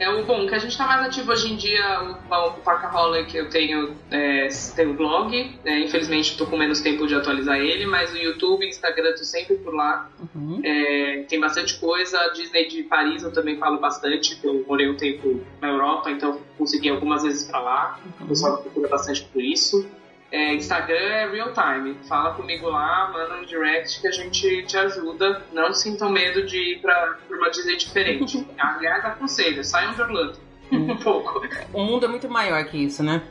É o bom que a gente está mais ativo hoje em dia, o, o Parkaholic eu tenho, é, tenho blog, né? infelizmente estou com menos tempo de atualizar ele, mas o YouTube, Instagram, estou sempre por lá. Uhum. É, tem bastante coisa, a Disney de Paris eu também falo bastante, eu morei um tempo na Europa, então consegui algumas vezes para lá, uhum. o pessoal procura bastante por isso. É, Instagram é real time. Fala comigo lá, manda um direct que a gente te ajuda. Não sintam medo de ir pra, pra uma Disney diferente. Aliás, aconselho, saiam de Orlando. um pouco. O mundo é muito maior que isso, né?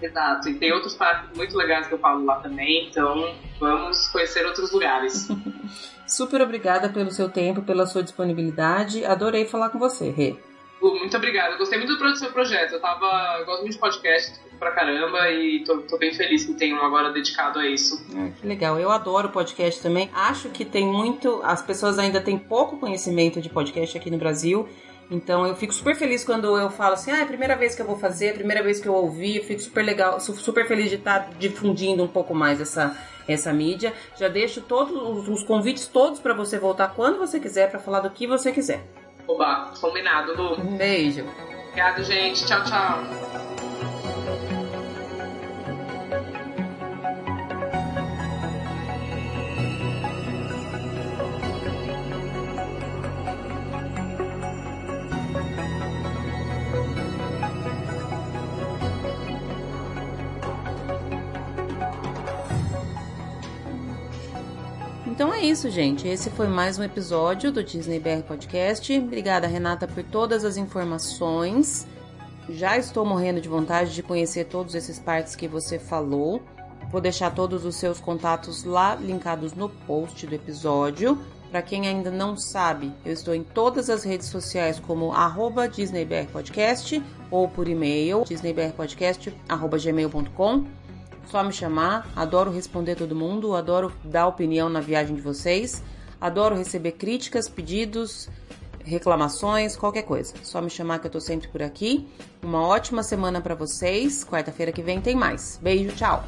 Exato, e tem outros parques muito legais que eu falo lá também, então vamos conhecer outros lugares. Super obrigada pelo seu tempo, pela sua disponibilidade. Adorei falar com você, Rê. Muito obrigada. Gostei muito do seu projeto. Eu tava. Eu gosto muito de podcast pra caramba e tô, tô bem feliz que tem um agora dedicado a isso. Ah, que legal. Eu adoro podcast também. Acho que tem muito. As pessoas ainda têm pouco conhecimento de podcast aqui no Brasil. Então eu fico super feliz quando eu falo assim, ah, é a primeira vez que eu vou fazer, é a primeira vez que eu ouvi, eu fico super legal, super feliz de estar difundindo um pouco mais essa, essa mídia. Já deixo todos os convites todos para você voltar quando você quiser para falar do que você quiser. Oba, combinado, Lu. Um beijo. Obrigado, gente. Tchau, tchau. Então é isso, gente. Esse foi mais um episódio do Disney BR Podcast. Obrigada, Renata, por todas as informações. Já estou morrendo de vontade de conhecer todos esses parques que você falou. Vou deixar todos os seus contatos lá linkados no post do episódio. Para quem ainda não sabe, eu estou em todas as redes sociais como arroba DisneyBRPodcast ou por e-mail disneybrpodcast.gmail.com só me chamar. Adoro responder todo mundo, adoro dar opinião na viagem de vocês, adoro receber críticas, pedidos, reclamações, qualquer coisa. Só me chamar que eu tô sempre por aqui. Uma ótima semana para vocês. Quarta-feira que vem tem mais. Beijo, tchau.